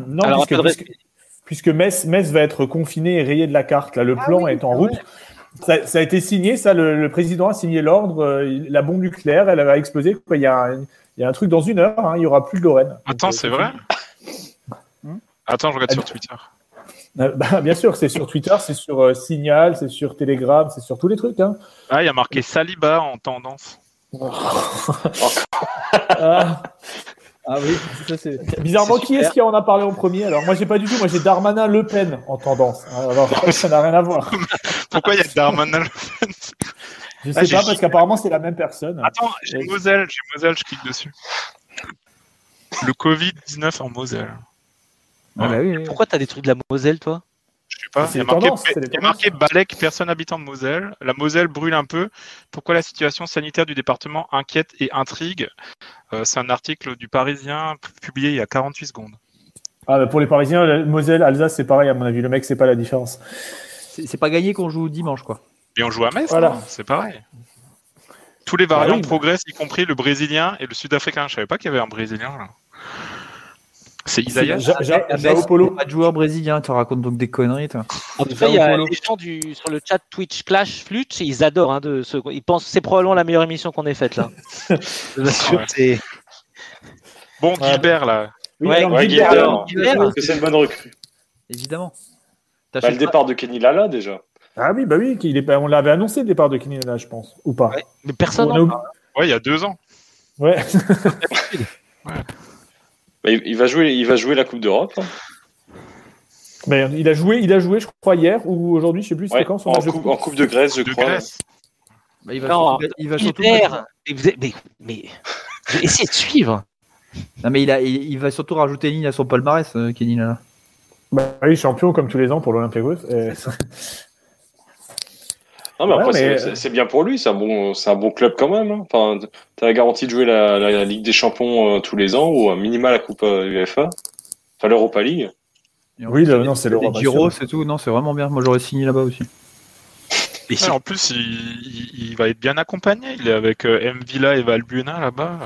non, Alors, puisque, Metz, Metz va être confiné et rayé de la carte. Là, le Ah plan est en route. Ça, ça a été signé, ça, le, le président a signé l'ordre. euh, La bombe nucléaire, elle va exploser. Quoi, Il, y a un, il y a un truc dans une heure, hein, il y aura plus de Lorraine. Attends, euh, c'est vrai Hmm Attends, je regarde Ah, sur bien. Twitter. Euh, [LAUGHS] bah, bien sûr, c'est sur Twitter, c'est sur euh, Signal, c'est sur Telegram, c'est sur tous les trucs. Hein. Ah, il y a marqué Saliba en tendance. [LAUGHS] Ah, Ah oui, ça c'est. bizarrement, qui est-ce qui en a parlé en premier? Alors, moi, j'ai pas du tout. Moi, j'ai Darmanin Le Pen en tendance. Alors, ça n'a rien à voir. [LAUGHS] Pourquoi il y a Darmanin le Je Ah, sais pas, parce qu'apparemment, c'est la même personne. Attends, j'ai Moselle, j'ai Moselle, je clique dessus. Le Covid-19 en Moselle. Ah bah oui, oui. Pourquoi t'as des trucs de la Moselle, toi? Je sais pas, il y a marqué, il Balek, personne habitant de Moselle. La Moselle brûle un peu. Pourquoi la situation sanitaire du département inquiète et intrigue? Euh, C'est un article du Parisien publié il y a 48 secondes. Ah, bah, pour les Parisiens, Moselle, Alsace, c'est pareil, à mon avis. Le mec, c'est pas la différence. C'est c'est pas gagné qu'on joue dimanche, quoi. Et on joue à Metz, Voilà. c'est pareil. Tous les variants Ah oui, mais- progressent, y compris le brésilien et le sud-africain. Je savais pas qu'il y avait un brésilien là. C'est Isaïas Ja- Ja- Ah, Jao Polo. Pas de joueur brésilien, tu racontes donc des conneries, toi. En tout cas, il y a les gens du, sur le chat Twitch Clash Flute, ils adorent. Hein, de ce, ils pensent c'est probablement la meilleure émission qu'on ait faite là. [LAUGHS] Ouais. Bon. Gilbert là. Oui, Ouais, Ouais, Gilbert, Gilbert. Gilbert, Parce que c'est une bonne recrue. Évidemment. Bah, le départ de Kenny Lala déjà. Ah oui, bah oui, qu'il est pas- on l'avait annoncé le départ de Kenny Nana, je pense. Ou pas Ouais. mais personne a-. Ouais, il y a deux ans. Ouais. [LAUGHS] Bah, il, il va jouer, il va jouer la Coupe d'Europe. hein. Mais il a joué, il a joué, je crois, hier ou aujourd'hui, je sais plus, Ouais, quand son en, coupe, coupe en Coupe de Grèce, je De crois. Grèce. Bah, il va Non, surtout, il va surtout mais, mais, mais essayez de suivre. Non, mais il, a, il, il va surtout rajouter une ligne à son palmarès, euh, Kenny là. Bah oui, champion comme tous les ans pour l'Olympiakos. Et- [LAUGHS] Non, mais Ouais, après, mais- c'est- bien pour lui. C'est un bon, c'est un bon club quand même. hein. Enfin, t'as la garantie de jouer la, la- la Ligue des Champions euh, tous les ans ou un minima la Coupe euh, UEFA. Enfin, l'Europa League. Oui, là, non, c'est des l'Europe, Giro, c'est tout. Non, c'est vraiment bien. Moi, j'aurais signé là-bas aussi. Et Ouais, en plus, il, il- il va être bien accompagné. Il est avec euh, M. Villa et Valbuena là-bas.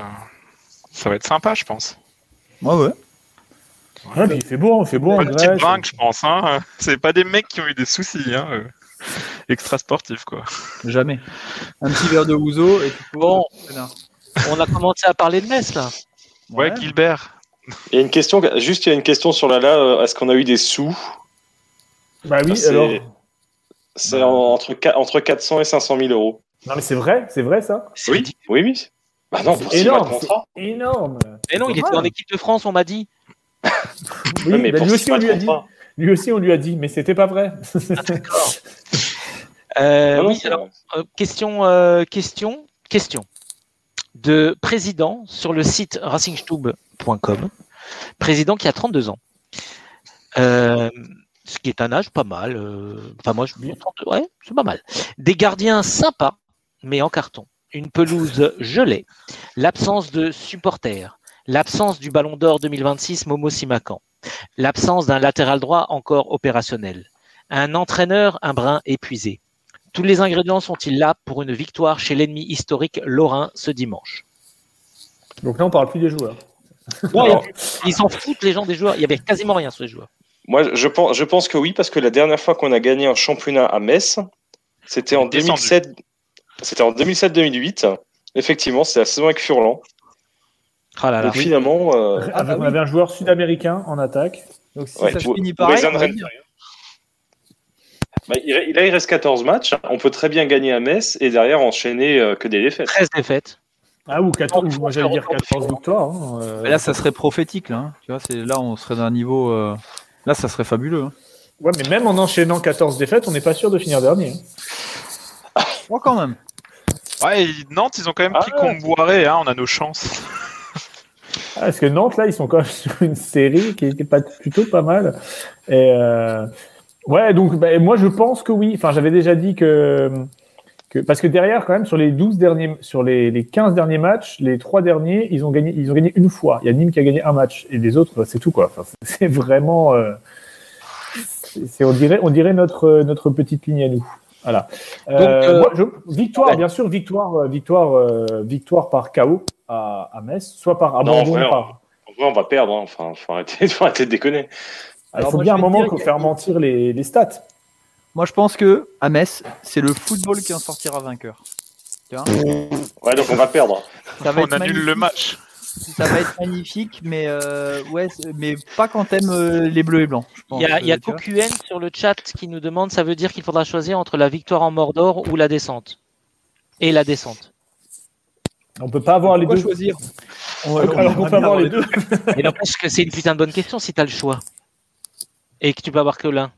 Ça va être sympa, je pense. Ouais, ouais. Ouais, puis il fait beau, il fait beau de petite brinque, je pense. Hein. [LAUGHS] C'est pas des mecs qui ont eu des soucis. Hein. [LAUGHS] Extra sportifs, quoi. Jamais. Un petit verre de ouzo et Bon. [LAUGHS] On a commencé à parler de Metz là. Ouais, Gilbert. Il y a une question, juste il y a une question sur Lala. euh, Est-ce qu'on a eu des sous? Bah oui, C'est- alors. C'est en- entre, entre 400 et 500 000 euros. Non, mais c'est vrai, c'est vrai ça. Oui, oui, oui. Bah non, pour six mois de énorme, énorme. Mais non, il était en équipe de France, on m'a dit. Oui, mais bah, pour lui six aussi mois on de lui a dit. Lui aussi on lui a dit, mais c'était pas vrai. [LAUGHS] Euh, Non, non, oui, alors, euh, question, euh, question, question de président sur le site racingstube.com. Président qui a 32 ans. Euh, ce qui est un âge pas mal. euh, Enfin, moi, je Bien. 32, ouais, c'est pas mal. Des gardiens sympas, mais en carton. Une pelouse gelée. L'absence de supporters. L'absence du Ballon d'Or 2026 Momo Simakan. L'absence d'un latéral droit encore opérationnel. Un entraîneur un brin épuisé. Tous les ingrédients sont-ils là pour une victoire chez l'ennemi historique lorrain ce dimanche? Donc là on parle plus des joueurs. Non, Alors, Ils s'en foutent les gens des joueurs. Il y avait quasiment rien sur les joueurs. Moi, je pense, je pense que oui, parce que la dernière fois qu'on a gagné un championnat à Metz, C'était en Descendu. 2007. C'était en 2007-2008. Effectivement, c'est la saison avec Furlan. Ah là là. Donc finalement, euh, Ah, bah on oui. avait un joueur sud-américain en attaque. Donc si ouais, ça finit pareil, Wesley on va Rennes, dire. bah, il, il- là, il reste 14 matchs. On peut très bien gagner à Metz et derrière enchaîner euh, que des défaites. 13 défaites. Ah, ou 14, ou moi j'allais dire 14 victoires. hein, euh. Là, ça serait prophétique. Là, hein. tu vois, c'est là, on serait d'un niveau. euh, Là, ça serait fabuleux. hein. Ouais, mais même en enchaînant 14 défaites, on n'est pas sûr de finir dernier. hein. Oh, quand même. Ouais, et Nantes, ils ont quand même Ah pris ouais. Comboiré, hein, on a nos chances. Ah, parce que Nantes, là, ils sont quand même [LAUGHS] sur une série qui était pas, plutôt pas mal. Et euh, ouais, donc bah, moi, je pense que oui. Enfin, j'avais déjà dit que, que. Parce que derrière, quand même, sur les 12 derniers, sur les, les 15 derniers matchs, les trois derniers, ils ont, gagné, ils ont gagné une fois. Il y a Nîmes qui a gagné un match. Et les autres, c'est tout, quoi. Enfin, c'est- vraiment. euh, c'est- on, dirait, on dirait notre, notre petite ligne à nous. Voilà. Euh, Donc, euh, moi, je- victoire, ouais. bien sûr, victoire, euh, victoire, euh, victoire par KO à, à Metz, soit par Non, abandon. frère. par, En vrai, on va perdre. hein. Enfin, faut arrêter, [LAUGHS] faut arrêter de déconner. il Alors, faut moi, bien un moment qu'on faire mentir les, les stats. Moi, je pense que à Metz, c'est le football qui en sortira vainqueur. Tu vois Ouais, donc on va perdre. Ça [LAUGHS] va On annule le match. Ça va être magnifique, mais euh, ouais, mais pas quand t'aimes euh, les bleus et blancs. je pense, Il y a, il y a euh, sur le chat qui nous demande ça veut dire qu'il faudra choisir entre la victoire en Mordor ou la descente. Et la descente. On peut pas avoir les deux. choisir On- alors qu'on peut avoir les deux. Et n'empêche que c'est une putain de bonne question si t'as le choix. Et que tu peux avoir que l'un.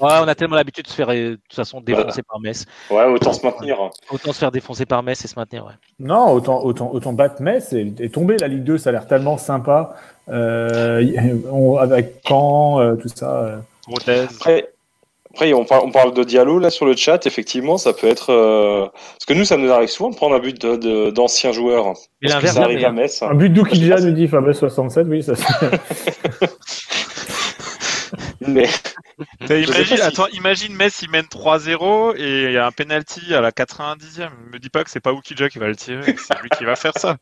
Ouais, on a tellement l'habitude de se faire euh, de toute façon défoncer par Metz. Ouais, autant se maintenir. Autant se faire défoncer par Metz et se maintenir. Ouais. Non, autant, autant, autant battre Metz et, et tomber. La Ligue 2, ça a l'air tellement sympa. Euh, on- avec Caen, euh, tout ça. euh. Après, après on, parle, on parle de Diallo là sur le chat. Effectivement, ça peut être. euh, Parce que nous, ça nous arrive souvent de prendre un but d'anciens joueurs. Mais Parce que l'inverse, ça arrive à hein. Metz. Un but d'Oukidja, nous dit Fabrice 67. Oui, ça c'est. [LAUGHS] Mais Imagine, si- attends, imagine Metz, il mène 3-0 et il y a un penalty à la 90e. Me dis pas que c'est pas Ukija qui va le tirer, c'est lui qui va faire ça.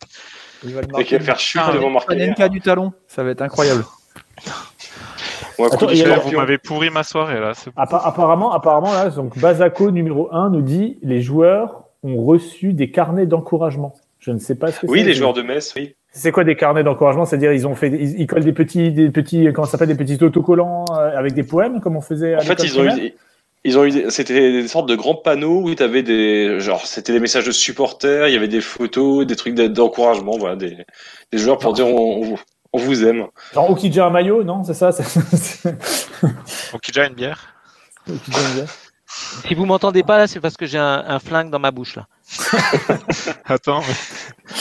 Il va le et qui va faire chute Ah, devant marquer. Panenka du talon, ça va être incroyable. [LAUGHS] Attends, vous m'avez pourri ma soirée là. apparemment, apparemment là, donc Bazako numéro 1 nous dit les joueurs ont reçu des carnets d'encouragement. Je ne sais pas ce que Oui, les joueurs de Metz, oui. C'est quoi des carnets d'encouragement? C'est-à-dire ils ont fait, ils, ils collent des petits, des petits, comment ça s'appelle, des petits autocollants euh, avec des poèmes, comme on faisait. À En fait, ils ont eu, ils ont eu, des- c'était des sortes de grands panneaux où tu avais des, genre, c'était des messages de supporters, il y avait des photos, des trucs d'encouragement, voilà, des, des joueurs pour dire on, on vous- on vous aime. Genre Okidja un maillot, non? C'est ça Ukija une bière. Okidja un maillot. Si vous m'entendez pas là, c'est parce que j'ai un, un flingue dans ma bouche là. [LAUGHS] Attends, mais-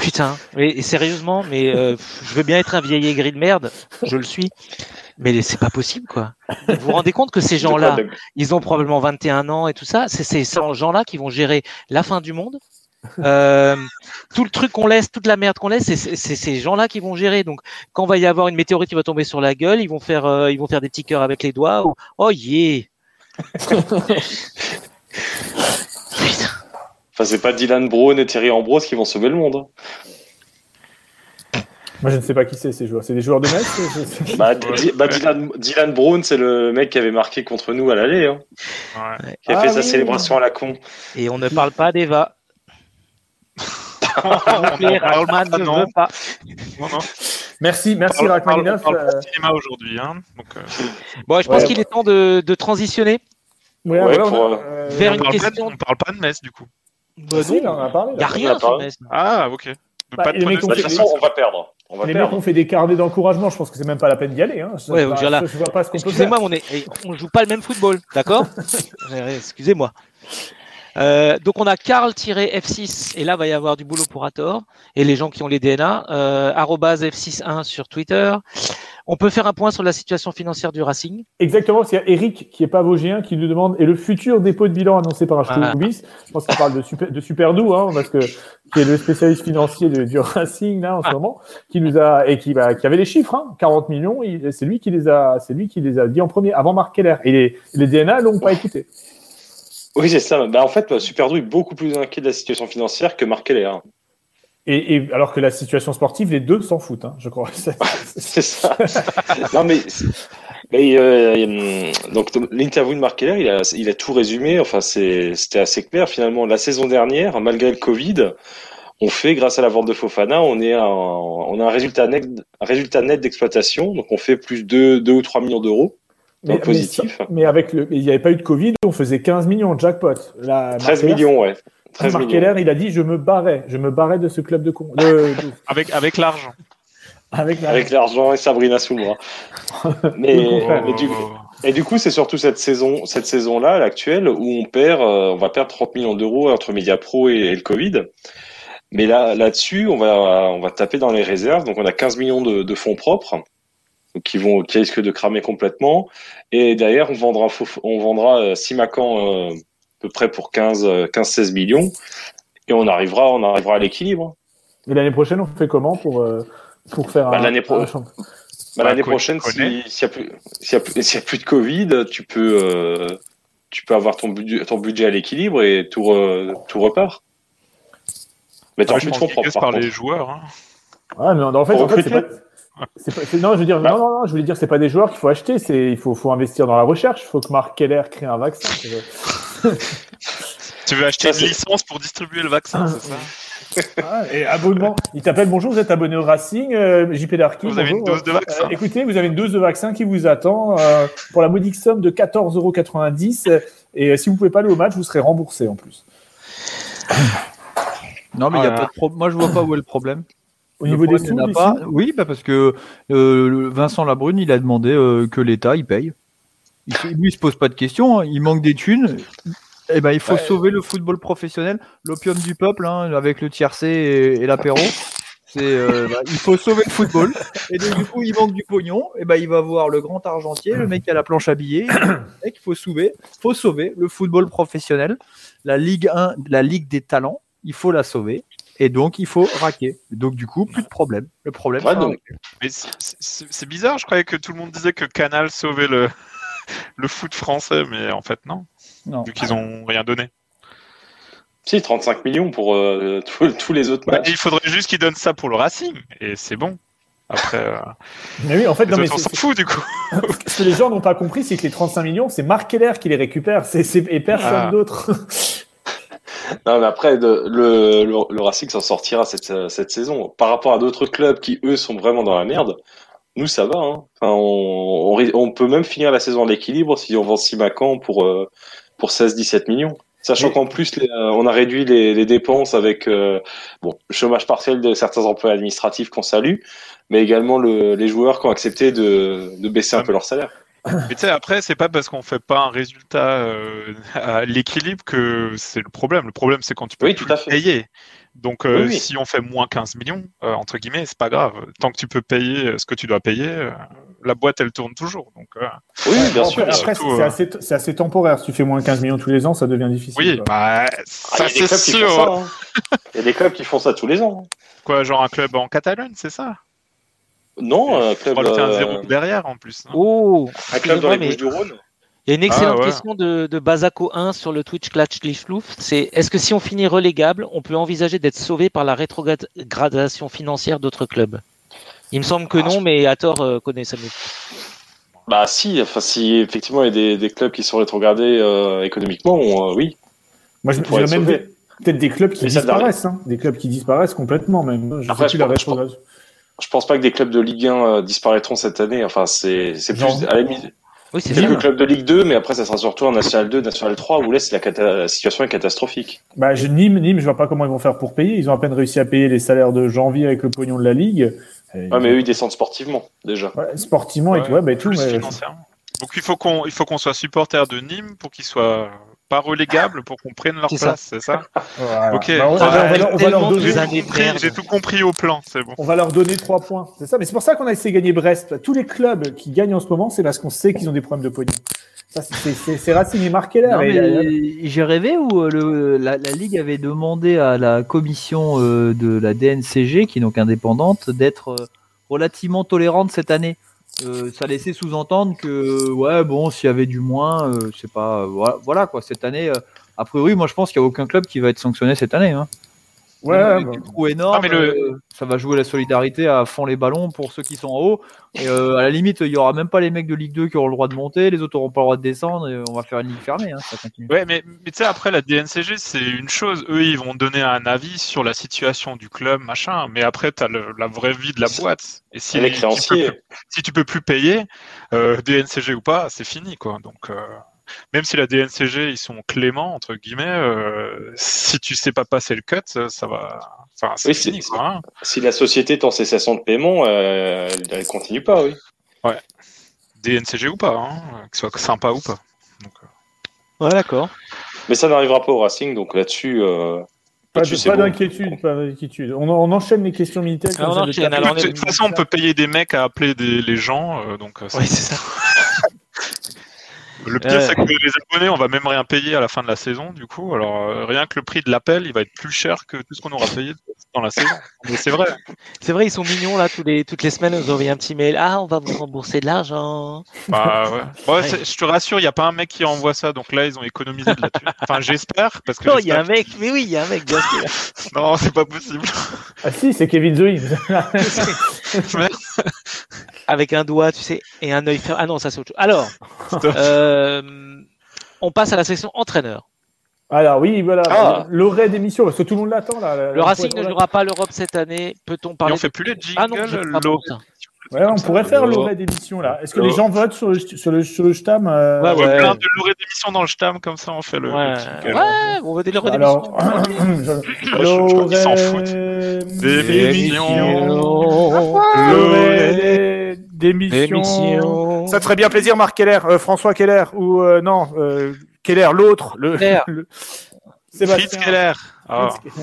Putain. Et, et sérieusement, mais euh, je veux bien être un vieil aigri de merde, je le suis. Mais c'est pas possible quoi. Vous vous rendez compte que ces gens-là, ils ont probablement 21 ans et tout ça. C'est ces gens-là qui vont gérer la fin du monde. Euh, tout le truc qu'on laisse, toute la merde qu'on laisse, c'est- ces gens-là qui vont gérer. Donc, quand va y avoir une météorite qui va tomber sur la gueule, ils vont faire, euh, ils vont faire des petits cœurs avec les doigts. Ou, oh yeah. [LAUGHS] Enfin, c'est pas Dylan Brown et Thierry Ambrose qui vont sauver le monde. hein. Moi, je ne sais pas qui c'est ces joueurs. C'est des joueurs de Metz je sais- Bah, bah, Dylan, Dylan Brown, c'est le mec qui avait marqué contre nous à l'aller, hein, Ouais. qui a Ah fait sa oui. célébration à la con. Et on ne parle pas d'Eva. [LAUGHS] pas, ne non. veut pas. Non, non. Merci, merci On parle- on parle- Rachmaninoff. on parle pas euh, de cinéma aujourd'hui, hein. Euh, Bon, je pense Ouais. qu'il est temps de, de transitionner ouais, Ouais, voilà, on pour, euh, euh, vers on, une parle pas de, question. on parle pas de Metz du coup. Bah si, non. là, on en a parlé. Il n'y a rien a sur. Metz. Ah, ok. Bah, pas de Bah, de toute façon, on va perdre. On va Les mecs ont fait des carnets d'encouragement. Je pense que c'est même pas la peine d'y aller. Hein. Ouais, pas- je veux dire là. je vois pas ce qu'on peut faire. Excusez-moi, on est, on joue pas le même football, d'accord [LAUGHS] Excusez-moi. Euh, donc on a Carl-F6 et là va y avoir du boulot pour Hathor et les gens qui ont les DNA euh, arrobase F61 sur Twitter. On peut faire un point sur la situation financière du Racing. Exactement, parce qu'il y a Eric qui est pas vosgien qui nous demande et le futur dépôt de bilan annoncé par Ah. H2Bis. Je pense qu'il parle de super de Superdou, hein, parce que qui est le spécialiste financier de- du Racing là en ce moment, qui nous a et qui, bah, qui avait les chiffres, hein, 40 millions. il- C'est lui qui les a, c'est lui qui les a dit en premier avant Marc Keller. Et les, les DNA l'ont pas écouté. Oui, c'est ça. Bah, en fait, Superdou est beaucoup plus inquiet de la situation financière que Marc Keller. Et, et alors que la situation sportive, les deux s'en foutent, hein, je crois. [LAUGHS] C'est- ça. non, mais euh, hum, donc l'interview de Mark Keller, il a, il a tout résumé. Enfin, c'était assez clair finalement. La saison dernière, malgré le Covid, on fait grâce à la vente de Fofana, on est en- on a un résultat net, un résultat net d'exploitation. Donc on fait plus de 2 ou 3 millions d'euros Mais, positif. mais avec le, il n'y avait pas eu de Covid, on faisait 15 millions de jackpot. Là, 13 Mark Keller- millions, ouais. 13 Mark millions. Keller, il a dit je me barrais, je me barrais de ce club de con. de- de- [LAUGHS] Avec, avec l'argent. avec la- Avec l'argent et Sabrina sous [LAUGHS] le bras. Mais, du, et du coup, c'est surtout cette saison, cette saison-là, l'actuelle, où on perd, euh, on va perdre 30 millions d'euros entre Mediapro et, et le Covid. Mais là, là-dessus, on va, on va taper dans les réserves. Donc, on a 15 millions de, de fonds propres qui vont, qui risquent de cramer complètement. Et derrière, on vendra, on vendra euh, Simacan euh, à peu près pour 15, euh, 15-16 millions. Et on arrivera, on arrivera à l'équilibre. Et l'année prochaine, on fait comment pour, euh, pour faire Bah, un, l'année pro- Bah, Bah, prochaine, si- s'il n'y a, plus- s'il y a, plus- s'il y a plus de Covid, tu peux, euh, tu peux avoir ton budget, ton budget à l'équilibre et tout, re- tout repart. Mais t'as Ah, plus de fonds propres, par par les joueurs. hein. Ouais, mais en fait, Pour en fait c'est pas. Recruter c'est pas- c'est- non, je veux dire, Bah. non, non, non, je voulais dire, c'est pas des joueurs qu'il faut acheter, c'est, il faut, faut investir dans la recherche. Il faut que Mark Keller crée un vaccin. [LAUGHS] Tu veux acheter Ça, une c'est- licence pour distribuer le vaccin, c'est ça [LAUGHS] Ah, et abonnement. Il t'appelle bonjour, vous êtes abonné au Racing, euh, JP Darky. Vous avez une dose de vaccin. Euh, écoutez, vous avez une dose de vaccin qui vous attend euh, pour la modique somme de 14,90 euros. Et euh, si vous pouvez pas aller au match, vous serez remboursé en plus. Non, mais il y a pas de pro- moi je vois pas où est le problème. Au Le niveau des sous, pas. Oui, bah parce que euh, Vincent Labrune, il a demandé euh, que l'État il paye. Il, lui, il se pose pas de questions. hein. Il manque des thunes. Eh ben, il faut Ouais. sauver le football professionnel, l'opium du peuple, hein, avec le tiercé et, et l'apéro. C'est, euh, bah, il faut sauver le football. Et donc, du coup, il manque du pognon. Et ben, il va voir le grand argentier, le mec qui a la planche à billets. Et il [COUGHS] faut sauver, faut sauver le football professionnel, la Ligue 1, la Ligue des talents. Il faut la sauver. Et donc, il faut raquer. Donc, du coup, plus de problème. Le problème, Ouais, c'est Mais bizarre, je croyais que tout le monde disait que Canal sauvait le, [LAUGHS] le foot français, mais en fait non, non. vu qu'ils ont rien donné. Si, 35 millions pour euh, tous- tous les autres Bah, matchs. il faudrait juste qu'ils donnent ça pour le Racing, et c'est bon. Après, euh, Mais oui, en fait, les non, mais on s'en fout du coup. [LAUGHS] ce que les gens n'ont pas compris, c'est que les 35 millions, c'est Mark Keller qui les récupère, c'est, c'est- et personne Ah. d'autre. Non, mais après, de- le, le, le Racing s'en sortira cette, euh, cette saison. Par rapport à d'autres clubs qui, eux, sont vraiment dans la merde, nous, ça va. Hein. Enfin, on, on, on peut même finir la saison à l'équilibre si on vend Simacan pour, euh, pour 16-17 millions. Sachant qu'en plus, les, euh, on a réduit les, les dépenses avec euh, bon, le chômage partiel de certains emplois administratifs qu'on salue, mais également le, les joueurs qui ont accepté de, de baisser un peu leur salaire. Mais tu sais, après, c'est pas parce qu'on fait pas un résultat euh, à l'équilibre que c'est le problème. Le problème, c'est quand tu peux Oui, plus tout à fait. payer. Donc, euh, Oui, oui. si on fait moins 15 millions, euh, entre guillemets, c'est pas grave. Tant que tu peux payer ce que tu dois payer, euh, la boîte, elle tourne toujours. Donc, euh, Oui, bien sûr. Après, c'est, euh, assez, temporaire. Si tu fais moins de 15 millions tous les ans, ça devient difficile. oui, bah, Ah, ça c'est sûr. hein. Il y a des clubs qui font ça tous les ans. hein. Quoi, genre un club en Catalogne, c'est ça? Non, un On club, un euh, zéro derrière en plus. hein. Oh, un club dans les mais du Rhône. il y a une excellente Ah, ouais. question de, de Bazako 1 sur le Twitch Clatch Liflouf. C'est est-ce que si on finit relégable, on peut envisager d'être sauvé par la rétrogradation financière d'autres clubs? Il me semble que Ah, non, je- mais Hathor euh, connaît ça mieux. Bah si, enfin si effectivement il y a des, des clubs qui sont rétrogradés euh, économiquement, on, euh, oui. Moi, je, dirais être même peut-être des clubs qui Mais disparaissent, hein. des clubs qui disparaissent complètement même. Je Après, sais plus je la pense- je pense- rétrogradation. Je pense pas que des clubs de Ligue 1 euh, disparaîtront cette année. Enfin c'est c'est plus à la limite Oui, c'est quelques ça. clubs de Ligue 2, mais après ça sera surtout en National 2, National 3 où là c'est la, cata- la situation est catastrophique. Bah, je, Nîmes, Nîmes, je vois pas comment ils vont faire pour payer. Ils ont à peine réussi à payer les salaires de janvier avec le pognon de la Ligue. Et- Ouais, mais eux ils descendent sportivement déjà. Ouais, sportivement et tout, ouais, bah, et tout, mais-. Donc il faut qu'on il faut qu'on soit supporter de Nîmes pour qu'ils soient pas relégables pour qu'on prenne leur place, c'est ça Voilà. Ok. Bah, on, va, on va leur, on va leur Tellement donner, J'ai tout compris, au plan, c'est bon. on va leur donner trois points. C'est ça, mais c'est pour ça qu'on a essayé de gagner Brest. Tous les clubs qui gagnent en ce moment, c'est parce qu'on sait qu'ils ont des problèmes de pognon. Ça, c'est- Racing et mais j'ai rêvé où euh, le, la, la Ligue avait demandé à la commission euh, de la DNCG, qui est donc indépendante, d'être euh, relativement tolérante cette année. Euh, ça laissait sous-entendre que, ouais, bon, s'il y avait du moins, euh, c'est pas. euh, voilà, quoi, cette année, euh, a priori, moi je pense qu'il n'y a aucun club qui va être sanctionné cette année. Hein. Ouais, bah, des trous énormes, Ah, mais le- euh, ça va jouer la solidarité à fond les ballons pour ceux qui sont en haut. Et euh, à la limite, il y aura même pas les mecs de Ligue 2 qui auront le droit de monter, les autres auront pas le droit de descendre, et on va faire une ligue fermée. Hein, ça continue. Ouais, mais, mais tu sais, après, la DNCG, c'est une chose. Eux, ils vont donner un avis sur la situation du club, machin. Mais après, tu as la vraie vie de la boîte. Et si, les tu peux si tu peux plus payer, euh, DNCG ou pas, c'est fini, quoi. Donc, euh, même si la DNCG, ils sont cléments, entre guillemets, euh, si tu sais pas passer le cut, ça ça va. Enfin, c'est Oui, c'est- fini, quoi. hein. Si la société est en cessation de paiement, euh, elle continue pas, oui. DNCG ou pas, hein, que ce soit sympa ou pas. Donc, euh, Ouais, d'accord. Mais ça n'arrivera pas au Racing, donc là-dessus, euh, pas d'inquiétude, pas d'inquiétude. On, on enchaîne les questions militaires. Ah, on enchaîne, de toute façon, on peut payer des mecs à appeler des, les gens, euh, donc euh, Oui, c'est ça. [LAUGHS] Le pire, Ouais. c'est que les abonnés, on va même rien payer à la fin de la saison, du coup. Alors, euh, rien que le prix de l'appel, il va être plus cher que tout ce qu'on aura payé dans la saison. Mais c'est vrai. [LAUGHS] C'est vrai, ils sont mignons là, tous les, toutes les semaines, ils nous envoient un petit mail. Ah, on va vous rembourser de l'argent. Bah, [LAUGHS] ouais. Ouais, je te rassure, il n'y a pas un mec qui envoie ça, donc là, ils ont économisé de là-dessus. Enfin, j'espère, parce que. Non, il y a un mec, mais oui, il y a un mec, bien sûr. [LAUGHS] Non, c'est pas possible. Ah si, c'est Kevin Zoïd. Merde. Avec un doigt, tu sais, et un œil fermé. Ah non, ça c'est autre chose. Alors, [LAUGHS] euh, on passe à la section entraîneur. Alors oui, voilà, Ah. l'oreille d'émission, parce que tout le monde l'attend là. Le Racing ne jouera pas l'Europe cette année. Peut-on Et parler on fait de- plus les jingles, Ah non. Ouais, on pourrait faire l'oreille d'émission là. Est-ce que les gens votent sur le, sur le, sur le Stam euh, Ouais, On ouais. plein de l'orée d'émission dans le stam, comme ça, on fait le. Ouais, le jingle. ouais, on veut des Alors, d'émission. [CLEARS THROAT] je- je crois qu'ils s'en foutent. l'oreille Émission. Ça te ferait bien plaisir, Marc Keller, euh, François Keller, ou euh, non, euh, Keller, l'autre, le, Keller. [LAUGHS] le- Fritz Sébastien. Keller. Ah. Keller.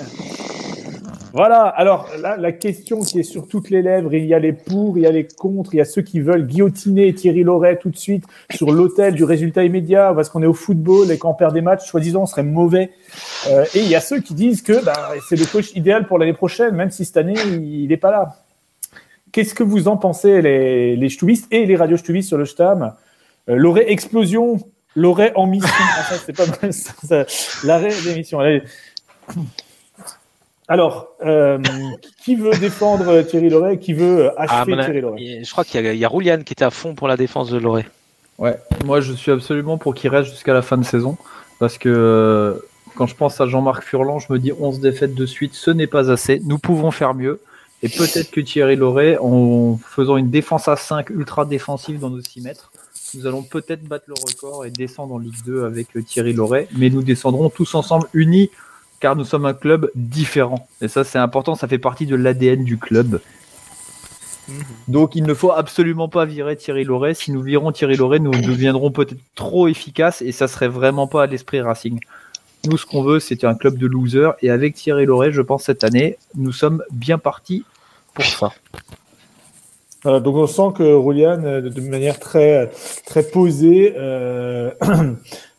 Voilà, alors là, la question qui est sur toutes les lèvres, il y a les pour, il y a les contre, il y a ceux qui veulent guillotiner Thierry Loret tout de suite sur l'autel du résultat immédiat parce qu'on est au football et quand on perd des matchs, soi-disant, on serait mauvais. Euh, et il y a ceux qui disent que bah, c'est le coach idéal pour l'année prochaine, même si cette année, il n'est pas là. Qu'est-ce que vous en pensez, les, les Stubistes et les radios Stubistes sur le Stam euh, Loret explosion, Loret en mission. Ah, ça, c'est pas mal, ça, ça. l'arrêt d'émission. Allez. Alors, euh, qui veut défendre Thierry Loret Qui veut Ah, achever mon Thierry Loret Je crois qu'il y a, il y a Rouliane qui est à fond pour la défense de Loré. Ouais, moi je suis absolument pour qu'il reste jusqu'à la fin de saison. Parce que euh, quand je pense à Jean-Marc Furlan, je me dis 11 défaites de suite, ce n'est pas assez. Nous pouvons faire mieux. Et peut-être que Thierry Loret, en faisant une défense à 5 ultra défensive dans nos 6 mètres, nous allons peut-être battre le record et descendre en Ligue 2 avec euh, Thierry Loret. Mais nous descendrons tous ensemble unis car nous sommes un club différent. Et ça, c'est important, ça fait partie de l'ADN du club. Donc il ne faut absolument pas virer Thierry Loret. Si nous virons Thierry Loret, nous deviendrons peut-être trop efficaces et ça serait vraiment pas à l'esprit Racing. Nous, ce qu'on veut, c'est un club de losers et avec Thierry Loret, je pense cette année, nous sommes bien partis pour ça. Voilà, donc on sent que Roulian, euh, de manière très, très posée, euh, [CLEARS THROAT]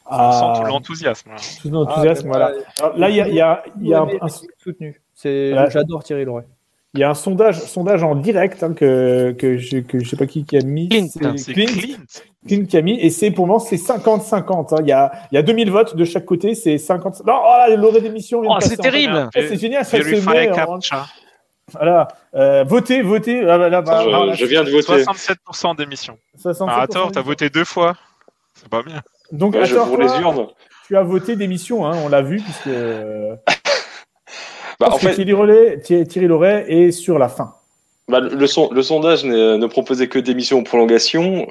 On a sent tout l'enthousiasme. là. tout l'enthousiasme. voilà. Alors là, il y a, il y a, y a un, un- soutenu. C'est, Voilà. j'adore Thierry Loret. il y a un sondage, sondage en direct hein, que, que, je, que je sais pas qui, qui a mis. Clint. C'est Clint, Clint. Clint qui a mis, et c'est pour moment c'est 50-50. hein. Il y a, il y a 2000 votes de chaque côté, c'est 50. Non, oh là, l'orée d'émission. Oh, c'est terrible. C'est génial, ça se met. Voilà, euh, votez, votez. Ah, bah, là, bah, je, voilà, je viens de voter. 67% d'émissions. 67%. Ah, attends, t'as voté deux fois. C'est pas bien. Donc, Ouais, je attends, pour les toi, urnes. tu as voté d'émission, hein, on l'a vu, puisque. euh, [LAUGHS] Bah, en fait, Thierry, Rollet- Thierry Thierry Loret est sur la fin. bah, le, son- le sondage ne, ne proposait que d'émissions en prolongation.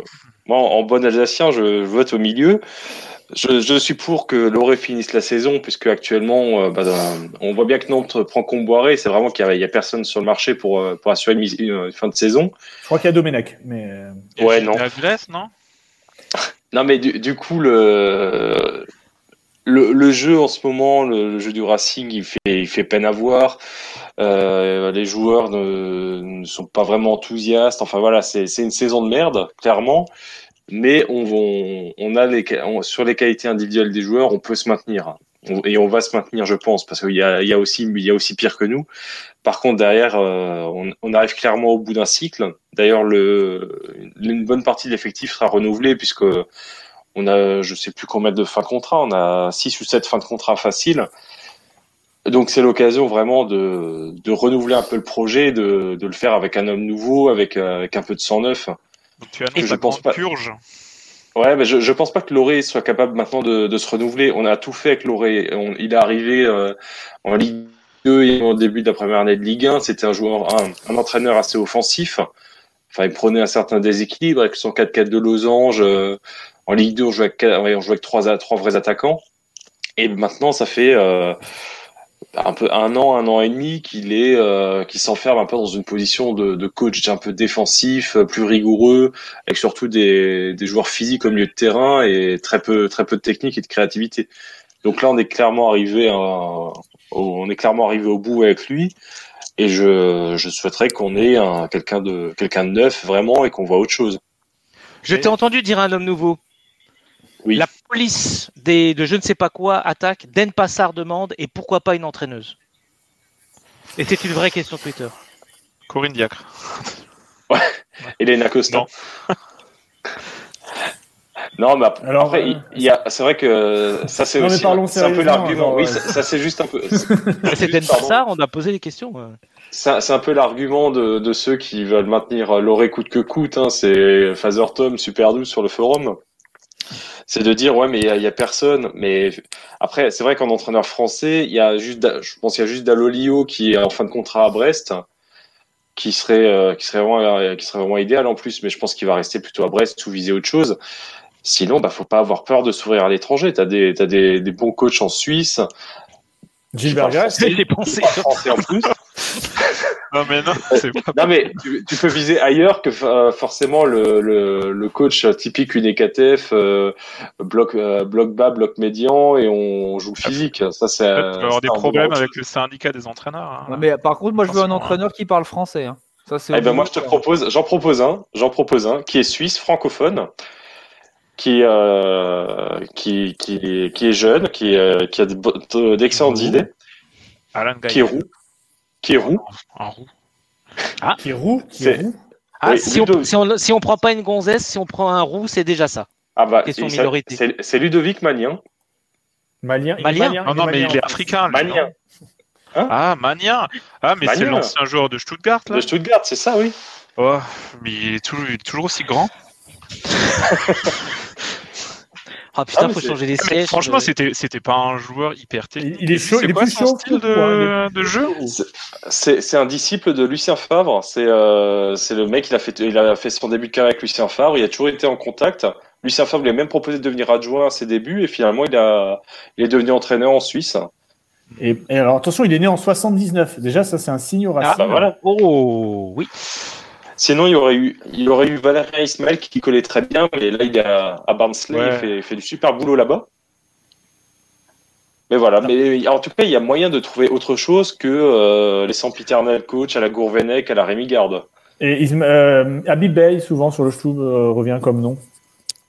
Moi, en bon alsacien, je, je vote au milieu. Je, je suis pour que Loré finisse la saison, puisque actuellement, euh, bah, on voit bien que Nantes prend Comboiré. C'est vraiment qu'il n'y a, il y a personne sur le marché pour, euh, pour assurer une, fin de saison. Je crois qu'il y a Domenech, mais. euh, Et Ouais, non. Non? Non, mais du, du coup, le, le, le jeu en ce moment, le, le jeu du Racing, il fait, il fait peine à voir. Euh, les joueurs ne, ne sont pas vraiment enthousiastes. Enfin voilà, c'est une saison de merde, clairement. Mais on, on, on a les, on- sur les qualités individuelles des joueurs, on peut se maintenir. On- Et on va se maintenir, je pense, parce qu'il y y, a aussi, il y a aussi pire que nous. Par contre, derrière, euh, on, arrive clairement au bout d'un cycle. D'ailleurs, le, une bonne partie de l'effectif sera renouvelée puisque on a, je sais plus combien de fins de contrat, on a six ou sept fins de contrat faciles. Donc c'est l'occasion vraiment de, de renouveler un peu le projet, de, de le faire avec un homme nouveau, avec, euh, avec un peu de sang neuf. Donc tu annonces je la pense pas- purge. Ouais, mais je, je pense pas que Loré soit capable maintenant de, de se renouveler. On a tout fait avec Loré. On- il est arrivé euh, en Ligue 2 et au début de la première année de Ligue 1. C'était un joueur, un, un entraîneur assez offensif. Enfin, il prenait un certain déséquilibre avec son 4-4 de losange. euh, en Ligue 2, on jouait avec, on jouait avec trois, trois vrais attaquants. Et maintenant, ça fait euh, un peu un an, un an et demi qu'il est, euh, qu'il s'enferme un peu dans une position de, de coach un peu défensif, euh, plus rigoureux, avec surtout des, des joueurs physiques au milieu de terrain et très peu, très peu de technique et de créativité. Donc là, on est clairement arrivé, à- au- on est clairement arrivé au bout avec lui. Et je, je souhaiterais qu'on ait un, quelqu'un de, quelqu'un de neuf vraiment et qu'on voit autre chose. Je t'ai entendu dire un homme nouveau. Oui. La police des, de je ne sais pas quoi attaque, Den Passard demande et pourquoi pas une entraîneuse? Et c'est une vraie question Twitter. Corinne Diacre. [LAUGHS] Elena Costa. Non. [LAUGHS] Non, mais après, Alors, après, euh, il il y a, c'est vrai que ça c'est aussi, parlons c'est un peu l'argument. genre, Oui, euh, ça, ça, c'est juste un peu, [LAUGHS] C'est Den Pardon. Passard, on a posé des questions. euh. c'est un- c'est un peu l'argument de, de ceux qui veulent maintenir l'oré coûte que coûte. Hein, c'est Father Tom super doux sur le forum. C'est de dire ouais mais il y, a- personne. Mais après c'est vrai qu'en entraîneur français il y a juste, je pense qu'il y a juste Dalolio qui est en fin de contrat à Brest, qui serait euh, qui serait vraiment qui serait vraiment idéal en plus. Mais je pense qu'il va rester plutôt à Brest ou viser autre chose. Sinon, bah, faut pas avoir peur de s'ouvrir à l'étranger. T'as des, des, des bons coachs en Suisse. Gilbert Grasse. J'ai pensé. français en plus. [LAUGHS] Non mais non, c'est pas. Non, mais tu, tu peux viser ailleurs que euh, forcément le, le, le coach typique UNECATF, euh, bloc, euh, bloc bas, bloc médian, et on joue physique. Ça, c'est. Tu vas avoir des problèmes avec le syndicat des entraîneurs. hein. Ouais, mais par contre, moi, je veux un entraîneur qui parle français. hein. Ça, c'est Eh ben, moi, je te propose, j'en propose un, j'en propose un, qui est suisse, francophone, qui, euh, qui, qui, est- qui est jeune, qui, euh, qui a d'excellentes idées, qui est roux, qui est roux. Un roux. Qui est roux. Qui est roux. Ah, Oui, si, on, si, on, si on prend pas une gonzesse, si on prend un roux, c'est déjà ça. Ah bah, c'est c'est Ludovic Magnin. Malien. Malien. malien, Non, non, mais il est malien. africain. lui, Magnin. non Ah, Magnin. Ah, mais c'est l'ancien joueur de Stuttgart, là. De Stuttgart, c'est ça, oui. Oh, mais il est toujours, il est toujours aussi grand. [LAUGHS] Ah putain, mais faut changer les Ah, sièges. franchement, euh, c'était, c'était pas un joueur hyper technique. Il- il est chaud- C'est il est plus son chaud style de, de jeu C'est c'est un disciple de Lucien Favre. C'est euh, c'est le mec, il a, fait, il a fait son début de carrière avec Lucien Favre. Il a toujours été en contact. Lucien Favre lui a même proposé de devenir adjoint à ses débuts et finalement il, a, il est devenu entraîneur en Suisse. Et, et alors attention, il est né en 79. Déjà, ça c'est un signe racine. Ah bah voilà. Oh, oui. Sinon il y aurait eu, il y aurait eu Valérien Ismaël qui collait très bien, mais là il est à, à Barnsley, Ouais. il fait, fait du super boulot là-bas. Mais voilà, mais en tout cas il y a moyen de trouver autre chose que euh, les sempiternels coach à la Gourvenec, à la Rémi Garde. Et Isma- euh, Habib Bey, souvent sur le Stube, euh, revient comme nom.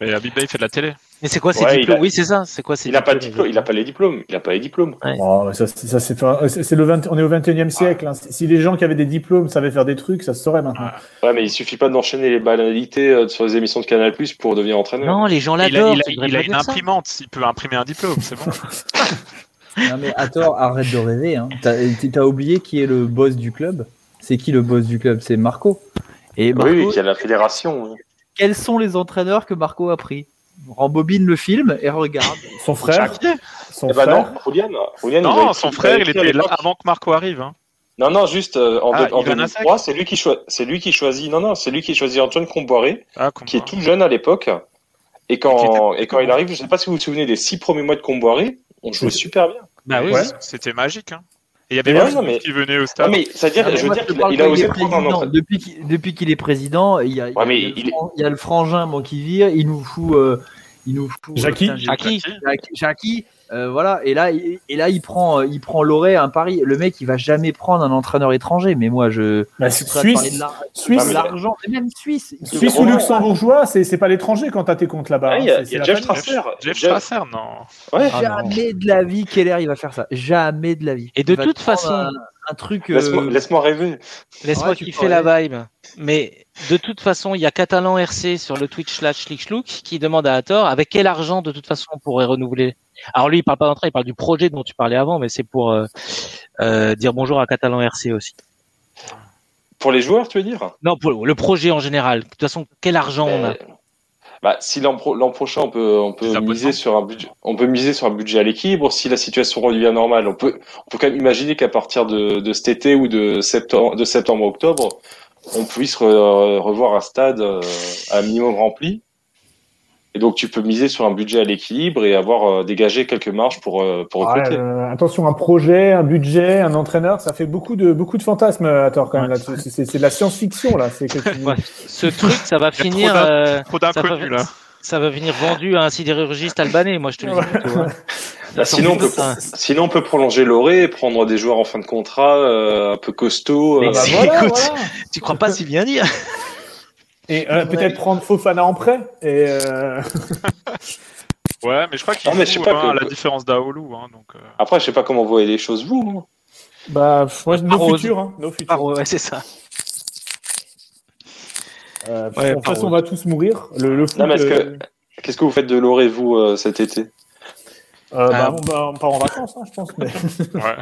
Habib Bey fait de la télé. Mais c'est quoi ces Ouais, il diplômes a- Oui, c'est ça. C'est quoi ces Il a pas de diplôme, il a pas les diplômes, il a pas les diplômes. Ouais. Oh, ça, c'est- ça, c'est le 20 on est au 21e siècle. hein. Si les gens qui avaient des diplômes savaient faire des trucs, ça se saurait maintenant. Ouais, mais il suffit pas d'enchaîner les banalités euh, sur les émissions de Canal Plus pour devenir entraîneur. Non, les gens Il a, l'adorent. il a- il a une imprimante, il peut imprimer un diplôme, c'est bon. [LAUGHS] Non, mais à tort, arrête de rêver. Hein. T'as oublié qui est le boss du club? C'est qui le boss du club? C'est Marco. Et Marco, oui, oui, qu'il y a la fédération. quels sont les entraîneurs que Marco a pris? Rembobine le film et regarde. Son frère, son Eh ben frère. non, Julian, Julian, Non, son frère, il était là avant que Marco arrive. Hein. Non, non, juste euh, en, Ah, deux- en Ivan 2003, c'est lui qui choisit. C'est lui qui choisit. Non, non, c'est lui qui choisit Antoine Comboiré, Ah, qui est tout jeune à l'époque. Et quand et quand il arrive, je sais pas si vous vous souvenez des six premiers mois de Comboiré, on jouait super bien. Bah oui. Ouais. C'était magique. Hein. Et il y avait Mais non, mais- qui venaient au Non, stade. mais c'est-à-dire, mais je veux moi, dire qu'il a osé prendre un entraîneur. Depuis qu'il depuis qu'il est président, il y a, il y a- Ouais, mais il y a le il- fran- il y a le frangin bon, qui vire, il nous fout. euh, il nous fout. Jackie. Jackie. Jackie, Jackie, euh, voilà. Et là, il- et là, il prend, euh, il prend Loré à un pari. Le mec, il va jamais prendre un entraîneur étranger. Mais moi, je. Bah, Suisse, de Suisse, l'argent, même Suisse. Suisse ou luxembourgeois, c'est c'est pas l'étranger quand t'as tes comptes là-bas. Ah, hein. il y a, y Jeff. Strasser. Jeff Jeff- Strasser, non. Ouais. Ah, non. Jamais de la vie, Keller, il va faire ça. Jamais de la vie. Et de toute façon, un, un truc. Laisse-moi euh, laisse-moi rêver. Laisse-moi Ouais, kiffer la vibe. Mais de toute façon, il y a Catalan RC sur le Twitch slash Schlickschlouk qui demande à Hathor avec quel argent de toute façon on pourrait renouveler. Alors lui, il parle pas d'entrée, il parle du projet dont tu parlais avant, mais c'est pour euh, euh, dire bonjour à Catalan RC aussi. Pour les joueurs, tu veux dire? Non, pour le projet en général. De toute façon, quel argent on a? Bah, si l'an pro- l'an prochain on peut on peut miser sur un budget on peut miser sur un budget à l'équilibre. Si la situation redevient normale on peut on peut quand même imaginer qu'à partir de, de cet été ou de septembre de septembre octobre on puisse re- revoir un stade euh, à un minimum rempli et donc tu peux miser sur un budget à l'équilibre et avoir euh, dégagé quelques marges pour euh, pour Ouais, recruter euh, attention, un projet, un budget, un entraîneur, ça fait beaucoup de beaucoup de fantasmes à tort quand même. là. C'est- de la science-fiction là. Tu- Ouais. Ce truc, ça va finir. trop d'in- euh, Trop ça, d'inconnus va, là. ça va venir vendu à un sidérurgiste albanais, moi je te le dis. plutôt. [LAUGHS] Bah, sinon on peut Ça- sinon on peut prolonger Loré et prendre des joueurs en fin de contrat euh, un peu costauds bah voilà, écoute, voilà. Tu crois pas si bien dire Et euh, peut-être prendre Fofana en prêt. Et euh, [LAUGHS] Ouais, mais je crois qu'il mais je sais joue pas hein, que- la différence d'Aolu. Hein, donc, euh, après je sais pas comment vous voyez les choses vous hein. bah, moi, nos futurs, hein, nos futurs. Ah ouais, c'est ça. Euh, Ouais, de toute façon, on va tous mourir. Le, le foot, Non, mais est-ce que- Qu'est-ce que vous faites de Loré, vous, euh, cet été? Euh, bah, Ah. on, bah, on part en vacances, hein, je pense. mais- [LAUGHS] ouais.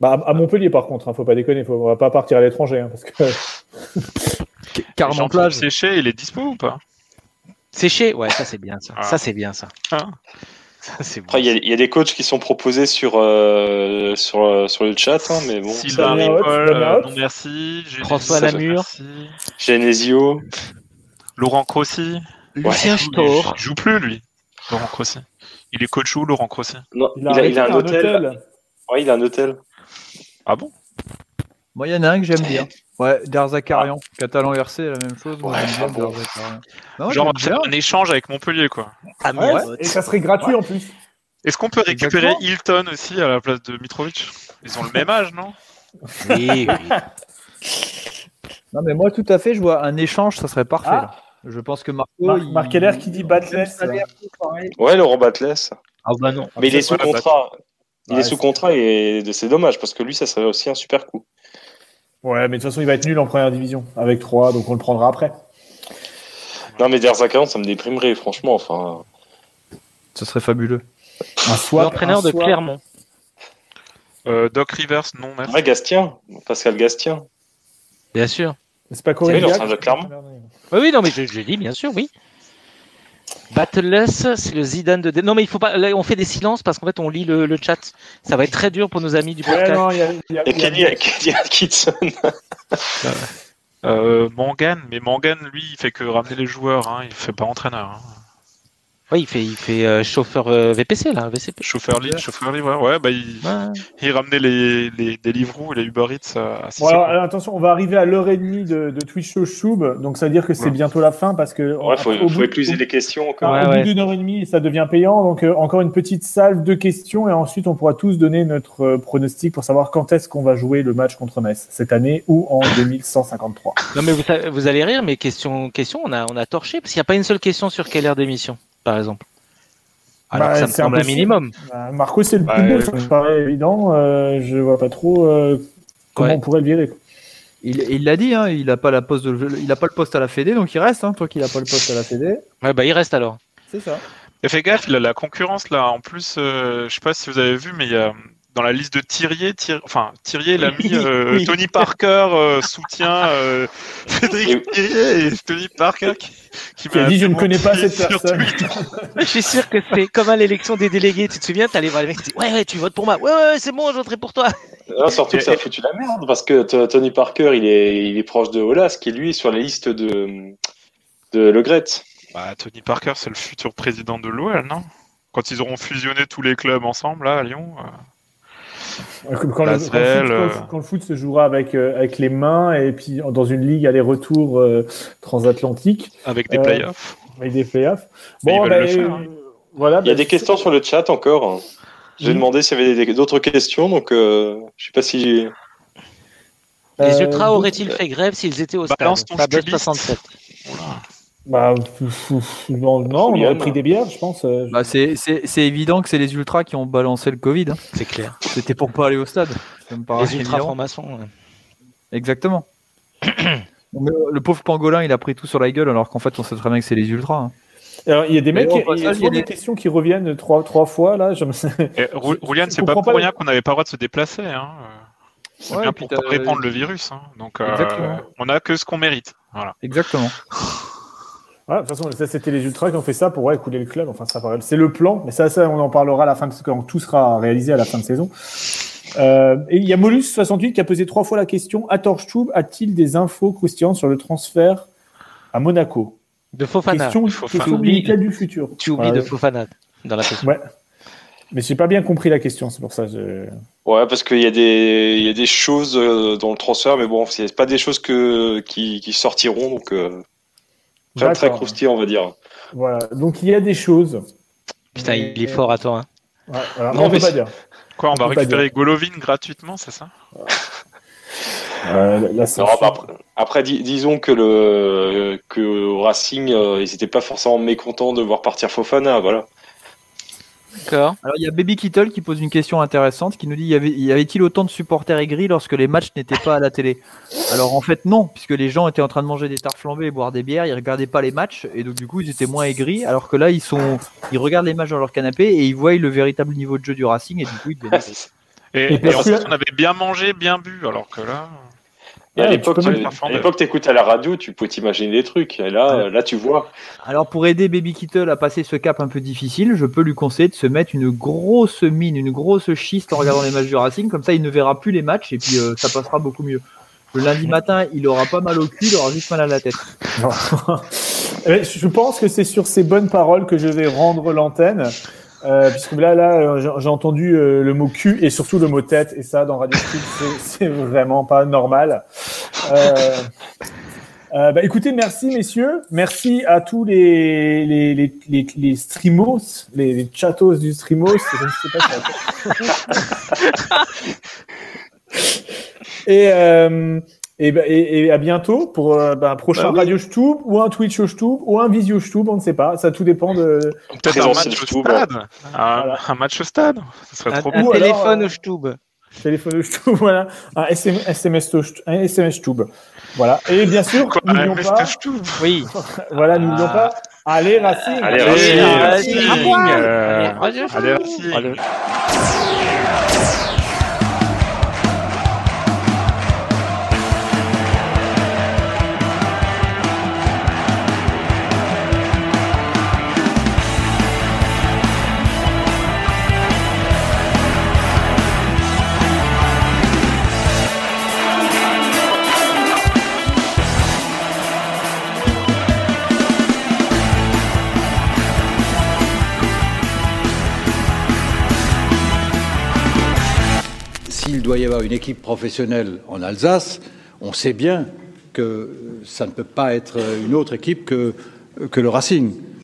bah, à- à Montpellier, par contre, hein, faut pas déconner. Faut, on va pas partir à l'étranger, hein, parce que [LAUGHS] Plage. Séché, il est dispo ou pas? Séché, ouais, ça c'est bien ça. Ah. Ça c'est bien ça. Ah. Ça c'est bon. Après, il y, a- il y a des coachs qui sont proposés sur, euh, sur, sur le chat, hein, mais bon. Sylvain Ripoll, euh, merci. Genesio, François Lamure. Genesio. Laurent Crossi. Lucien Il Stor. joue plus, lui. Laurent Crossi. Il est coach où, Laurent Crossi Non, il il a, il un un hôtel. Ouais, il a un hôtel. Ah bon? Moi, il y en a un que j'aime bien. Ouais, Derzakarian. Catalan RC, la même chose. Ouais, ah bon. Non, Genre, on j'aime va faire bien. un échange avec Montpellier, quoi. Ah, Ouais, et ça serait gratuit en plus. Est-ce qu'on peut récupérer Exactement. Hilton aussi à la place de Mitrovic? Ils ont le même âge, non? Oui, oui. Non, mais moi, tout à fait, je vois un échange, ça serait parfait. Ah. là. Je pense que Marco. Marc, il- Marc Keller qui dit Batless. Ouais, Laurent Batles. Ah bah non. Mais il est sous contrat. Il Ouais, est sous contrat et c'est dommage parce que lui, ça serait aussi un super coup. Ouais, mais de toute façon, il va être nul en première division avec 3, donc on le prendra après. Non, mais Derzakarian, ça me déprimerait, franchement. Enfin, Ce serait fabuleux. Un swap, L'entraîneur un de swap. Clermont. Euh, Doc Rivers, non, merci. ouais, Gastien, Pascal Gastien. Bien sûr. C'est pas Oui, Corey l'entraîneur de Clermont. Oui, oui, non, mais je, je dis bien sûr, oui. Battleless, c'est le Zidane de. Non, mais il faut pas. Là, on fait des silences parce qu'en fait, on lit le, le chat. Ça va être très dur pour nos amis du Ouais, podcast. non, il y a, y a- Et il y a- Kenny, Kenny Atkinson. [LAUGHS] Euh, Mangan, mais Mangan, lui, il fait que ramener les joueurs, hein, il fait pas entraîneur. Hein. Oui, il fait, il fait euh, chauffeur euh, VPC, là, VCP. Chauffeur libre, chauffeur libre, ouais, bah, il, Ouais. il ramenait les, les Deliveroo et les Uber Eats à, à Bon, alors, attention, on va arriver à l'heure et demie de, de Twitch Show Shub, donc ça veut dire que c'est Ouais. bientôt la fin parce que Ouais, faut, au faut bout- écluser les questions au- encore. Ouais, au bout d'une heure et demie, ça devient payant. Donc euh, encore une petite salve de questions et ensuite on pourra tous donner notre euh, pronostic pour savoir quand est-ce qu'on va jouer le match contre Metz cette année ou en [LAUGHS] 2153. Non, mais vous, vous allez rire, mais question, question on, a, on a torché parce qu'il n'y a pas une seule question sur quelle aire d'émission, par exemple. Alors Bah, que ça me c'est semble un minimum. Euh, Marco, c'est le Ouais. plus beau, ça me paraît évident. Euh, je vois pas trop euh, comment Ouais. on pourrait le virer. quoi. Il l'a dit, hein, il n'a pas, la poste de- il a pas le poste à la Fédé, donc il reste. Hein, toi qui n'a pas le poste à la Fédé. Ouais, bah, il reste alors. C'est ça. Et fais gaffe, il a la concurrence là. En plus, euh, je sais pas si vous avez vu, mais il y a dans la liste de Thirier, Thir- enfin Thirier, il a mis euh, [LAUGHS] Oui. Tony Parker euh, soutient euh, [LAUGHS] Frédéric Thirier et Tony Parker qui, qui m'a dit, je ne connais pas cette personne. [LAUGHS] Je suis sûr que c'est comme à l'élection des délégués. Tu te souviens, t'allais voir les mecs, tu dis, ouais, ouais, tu votes pour moi. Ouais, ouais, c'est bon, je voterai pour toi. Non, surtout que ça a foutu la merde parce que Tony Parker, il est, il est proche de Olas, qui lui est sur la liste de, de Le Gret. Bah, Tony Parker, c'est le futur président de l'OL, non? Quand ils auront fusionné tous les clubs ensemble là à Lyon. Euh, Quand, quand le, quand le foot, Lasvel, quand le foot- quand le foot se jouera avec, euh, avec les mains et puis dans une ligue aller-retour euh, transatlantique avec des Euh, playoffs. avec des playoffs. Bon, bah, hein. voilà. Il y a bah, des questions sur le chat encore. J'ai Oui. demandé s'il y avait d'autres questions, donc euh, je sais pas si. Les Ultras auraient-ils fait grève s'ils étaient au stade? Balance ton Fabulous styliste. 67. Bah, non, non, on aurait pris des bières, je pense. euh, Bah, c'est- c'est c'est évident que c'est les ultras qui ont balancé le Covid. hein. C'est clair. C'était pour pas aller au stade. Les ultra évident. francs-maçons. ouais. Exactement. [CLEARS THROAT] Mais, euh, le pauvre pangolin, il a pris tout sur la gueule alors qu'en fait, on sait très bien que c'est les ultras. hein. Alors, il y a des mecs, qui- il y a des des- questions qui reviennent trois, trois fois, là. Je me... Roulian, c'est pas pour pas rien qu'on n'avait pas le droit de se déplacer. Hein. C'est Ouais, bien pour pas t'as- répandre le virus. Hein. Donc, euh, on a que ce qu'on mérite. Voilà. Exactement. [LAUGHS] Voilà, de toute façon, ça, c'était les ultras qui ont fait ça pour ouais, couler le club. Enfin, ça c'est le plan, mais ça, ça, on en parlera à la fin de quand tout sera réalisé à la fin de saison. Euh, et il y a Molus68 qui a posé trois fois la question À Torchtube, a-t-il des infos croustillantes sur le transfert à Monaco? De Fofana. Question, Fofana. question médicale du futur. Tu oublies Voilà. de Fofana dans la question. Ouais. Mais j'ai pas bien compris la question, c'est pour ça. que Je... Ouais, parce qu'il y a des, il y a des choses euh, dans le transfert, mais bon, c'est pas des choses que, qui, qui sortiront, donc euh, très, très croustillant, on va dire. Voilà. Donc il y a des choses. Putain, il est fort à toi. hein. Ouais, voilà. Non, on peut mais pas dire. Quoi, on, On va récupérer Golovin gratuitement, c'est ça? Euh, la après, après, dis- disons que le que au Racing, euh, ils étaient pas forcément mécontents de voir partir Fofana, voilà. D'accord. Alors, il y a Baby Kittle qui pose une question intéressante qui nous dit y avait- y avait-il autant de supporters aigris lorsque les matchs n'étaient pas à la télé? Alors, en fait, non, puisque les gens étaient en train de manger des tartes flambées et boire des bières, ils regardaient pas les matchs et donc, du coup, ils étaient moins aigris. Alors que là, ils, sont, ils regardent les matchs dans leur canapé et ils voient le véritable niveau de jeu du Racing et du coup, ils deviennent. [LAUGHS] Et, Et en plus, on avait bien mangé, bien bu, alors que là. Et à Ouais, l'époque, tu peux faire à l'époque, t'écoutais à la radio, tu pouvais t'imaginer des trucs. Et là, là, tu vois. Alors pour aider Baby Kittle à passer ce cap un peu difficile, je peux lui conseiller de se mettre une grosse mine, une grosse schiste en regardant les matchs du Racing, comme ça il ne verra plus les matchs et puis euh, ça passera beaucoup mieux. Le lundi matin, il aura pas mal au cul, il aura juste mal à la tête. [LAUGHS] Eh, Je pense que c'est sur ces bonnes paroles que je vais rendre l'antenne. Euh, puisque là, là, euh, j'ai- entendu euh, le mot cul et surtout le mot tête, et ça, dans Radio c'est- c'est vraiment pas normal. Euh, euh, bah, écoutez, merci messieurs, merci à tous les les les les, les streamos, les, les chatos du streamos. Je sais pas si [LAUGHS] et, euh, et, bah, et, et à bientôt pour euh, bah, un prochain Bah oui. Radio Stube ou un Twitch Stube ou un Visio Stube, on ne sait pas. Ça tout dépend de. Peut-être un match au stade. Un, Voilà. un match au stade. Ce serait Un, trop un beau. alors, téléphone euh, au Stube. Téléphone [LAUGHS] Stube, voilà, un SMS, SMS, un SMS Stube. Voilà. Et bien sûr, n'oublions un pas. Oui. [LAUGHS] voilà, n'oublions Ah. pas, allez Racing. Allez, Allez, Racing. Racing. À moi. Euh, Allez, Allez, Racing. S'il doit y avoir une équipe professionnelle en Alsace, on sait bien que ça ne peut pas être une autre équipe que le Racing.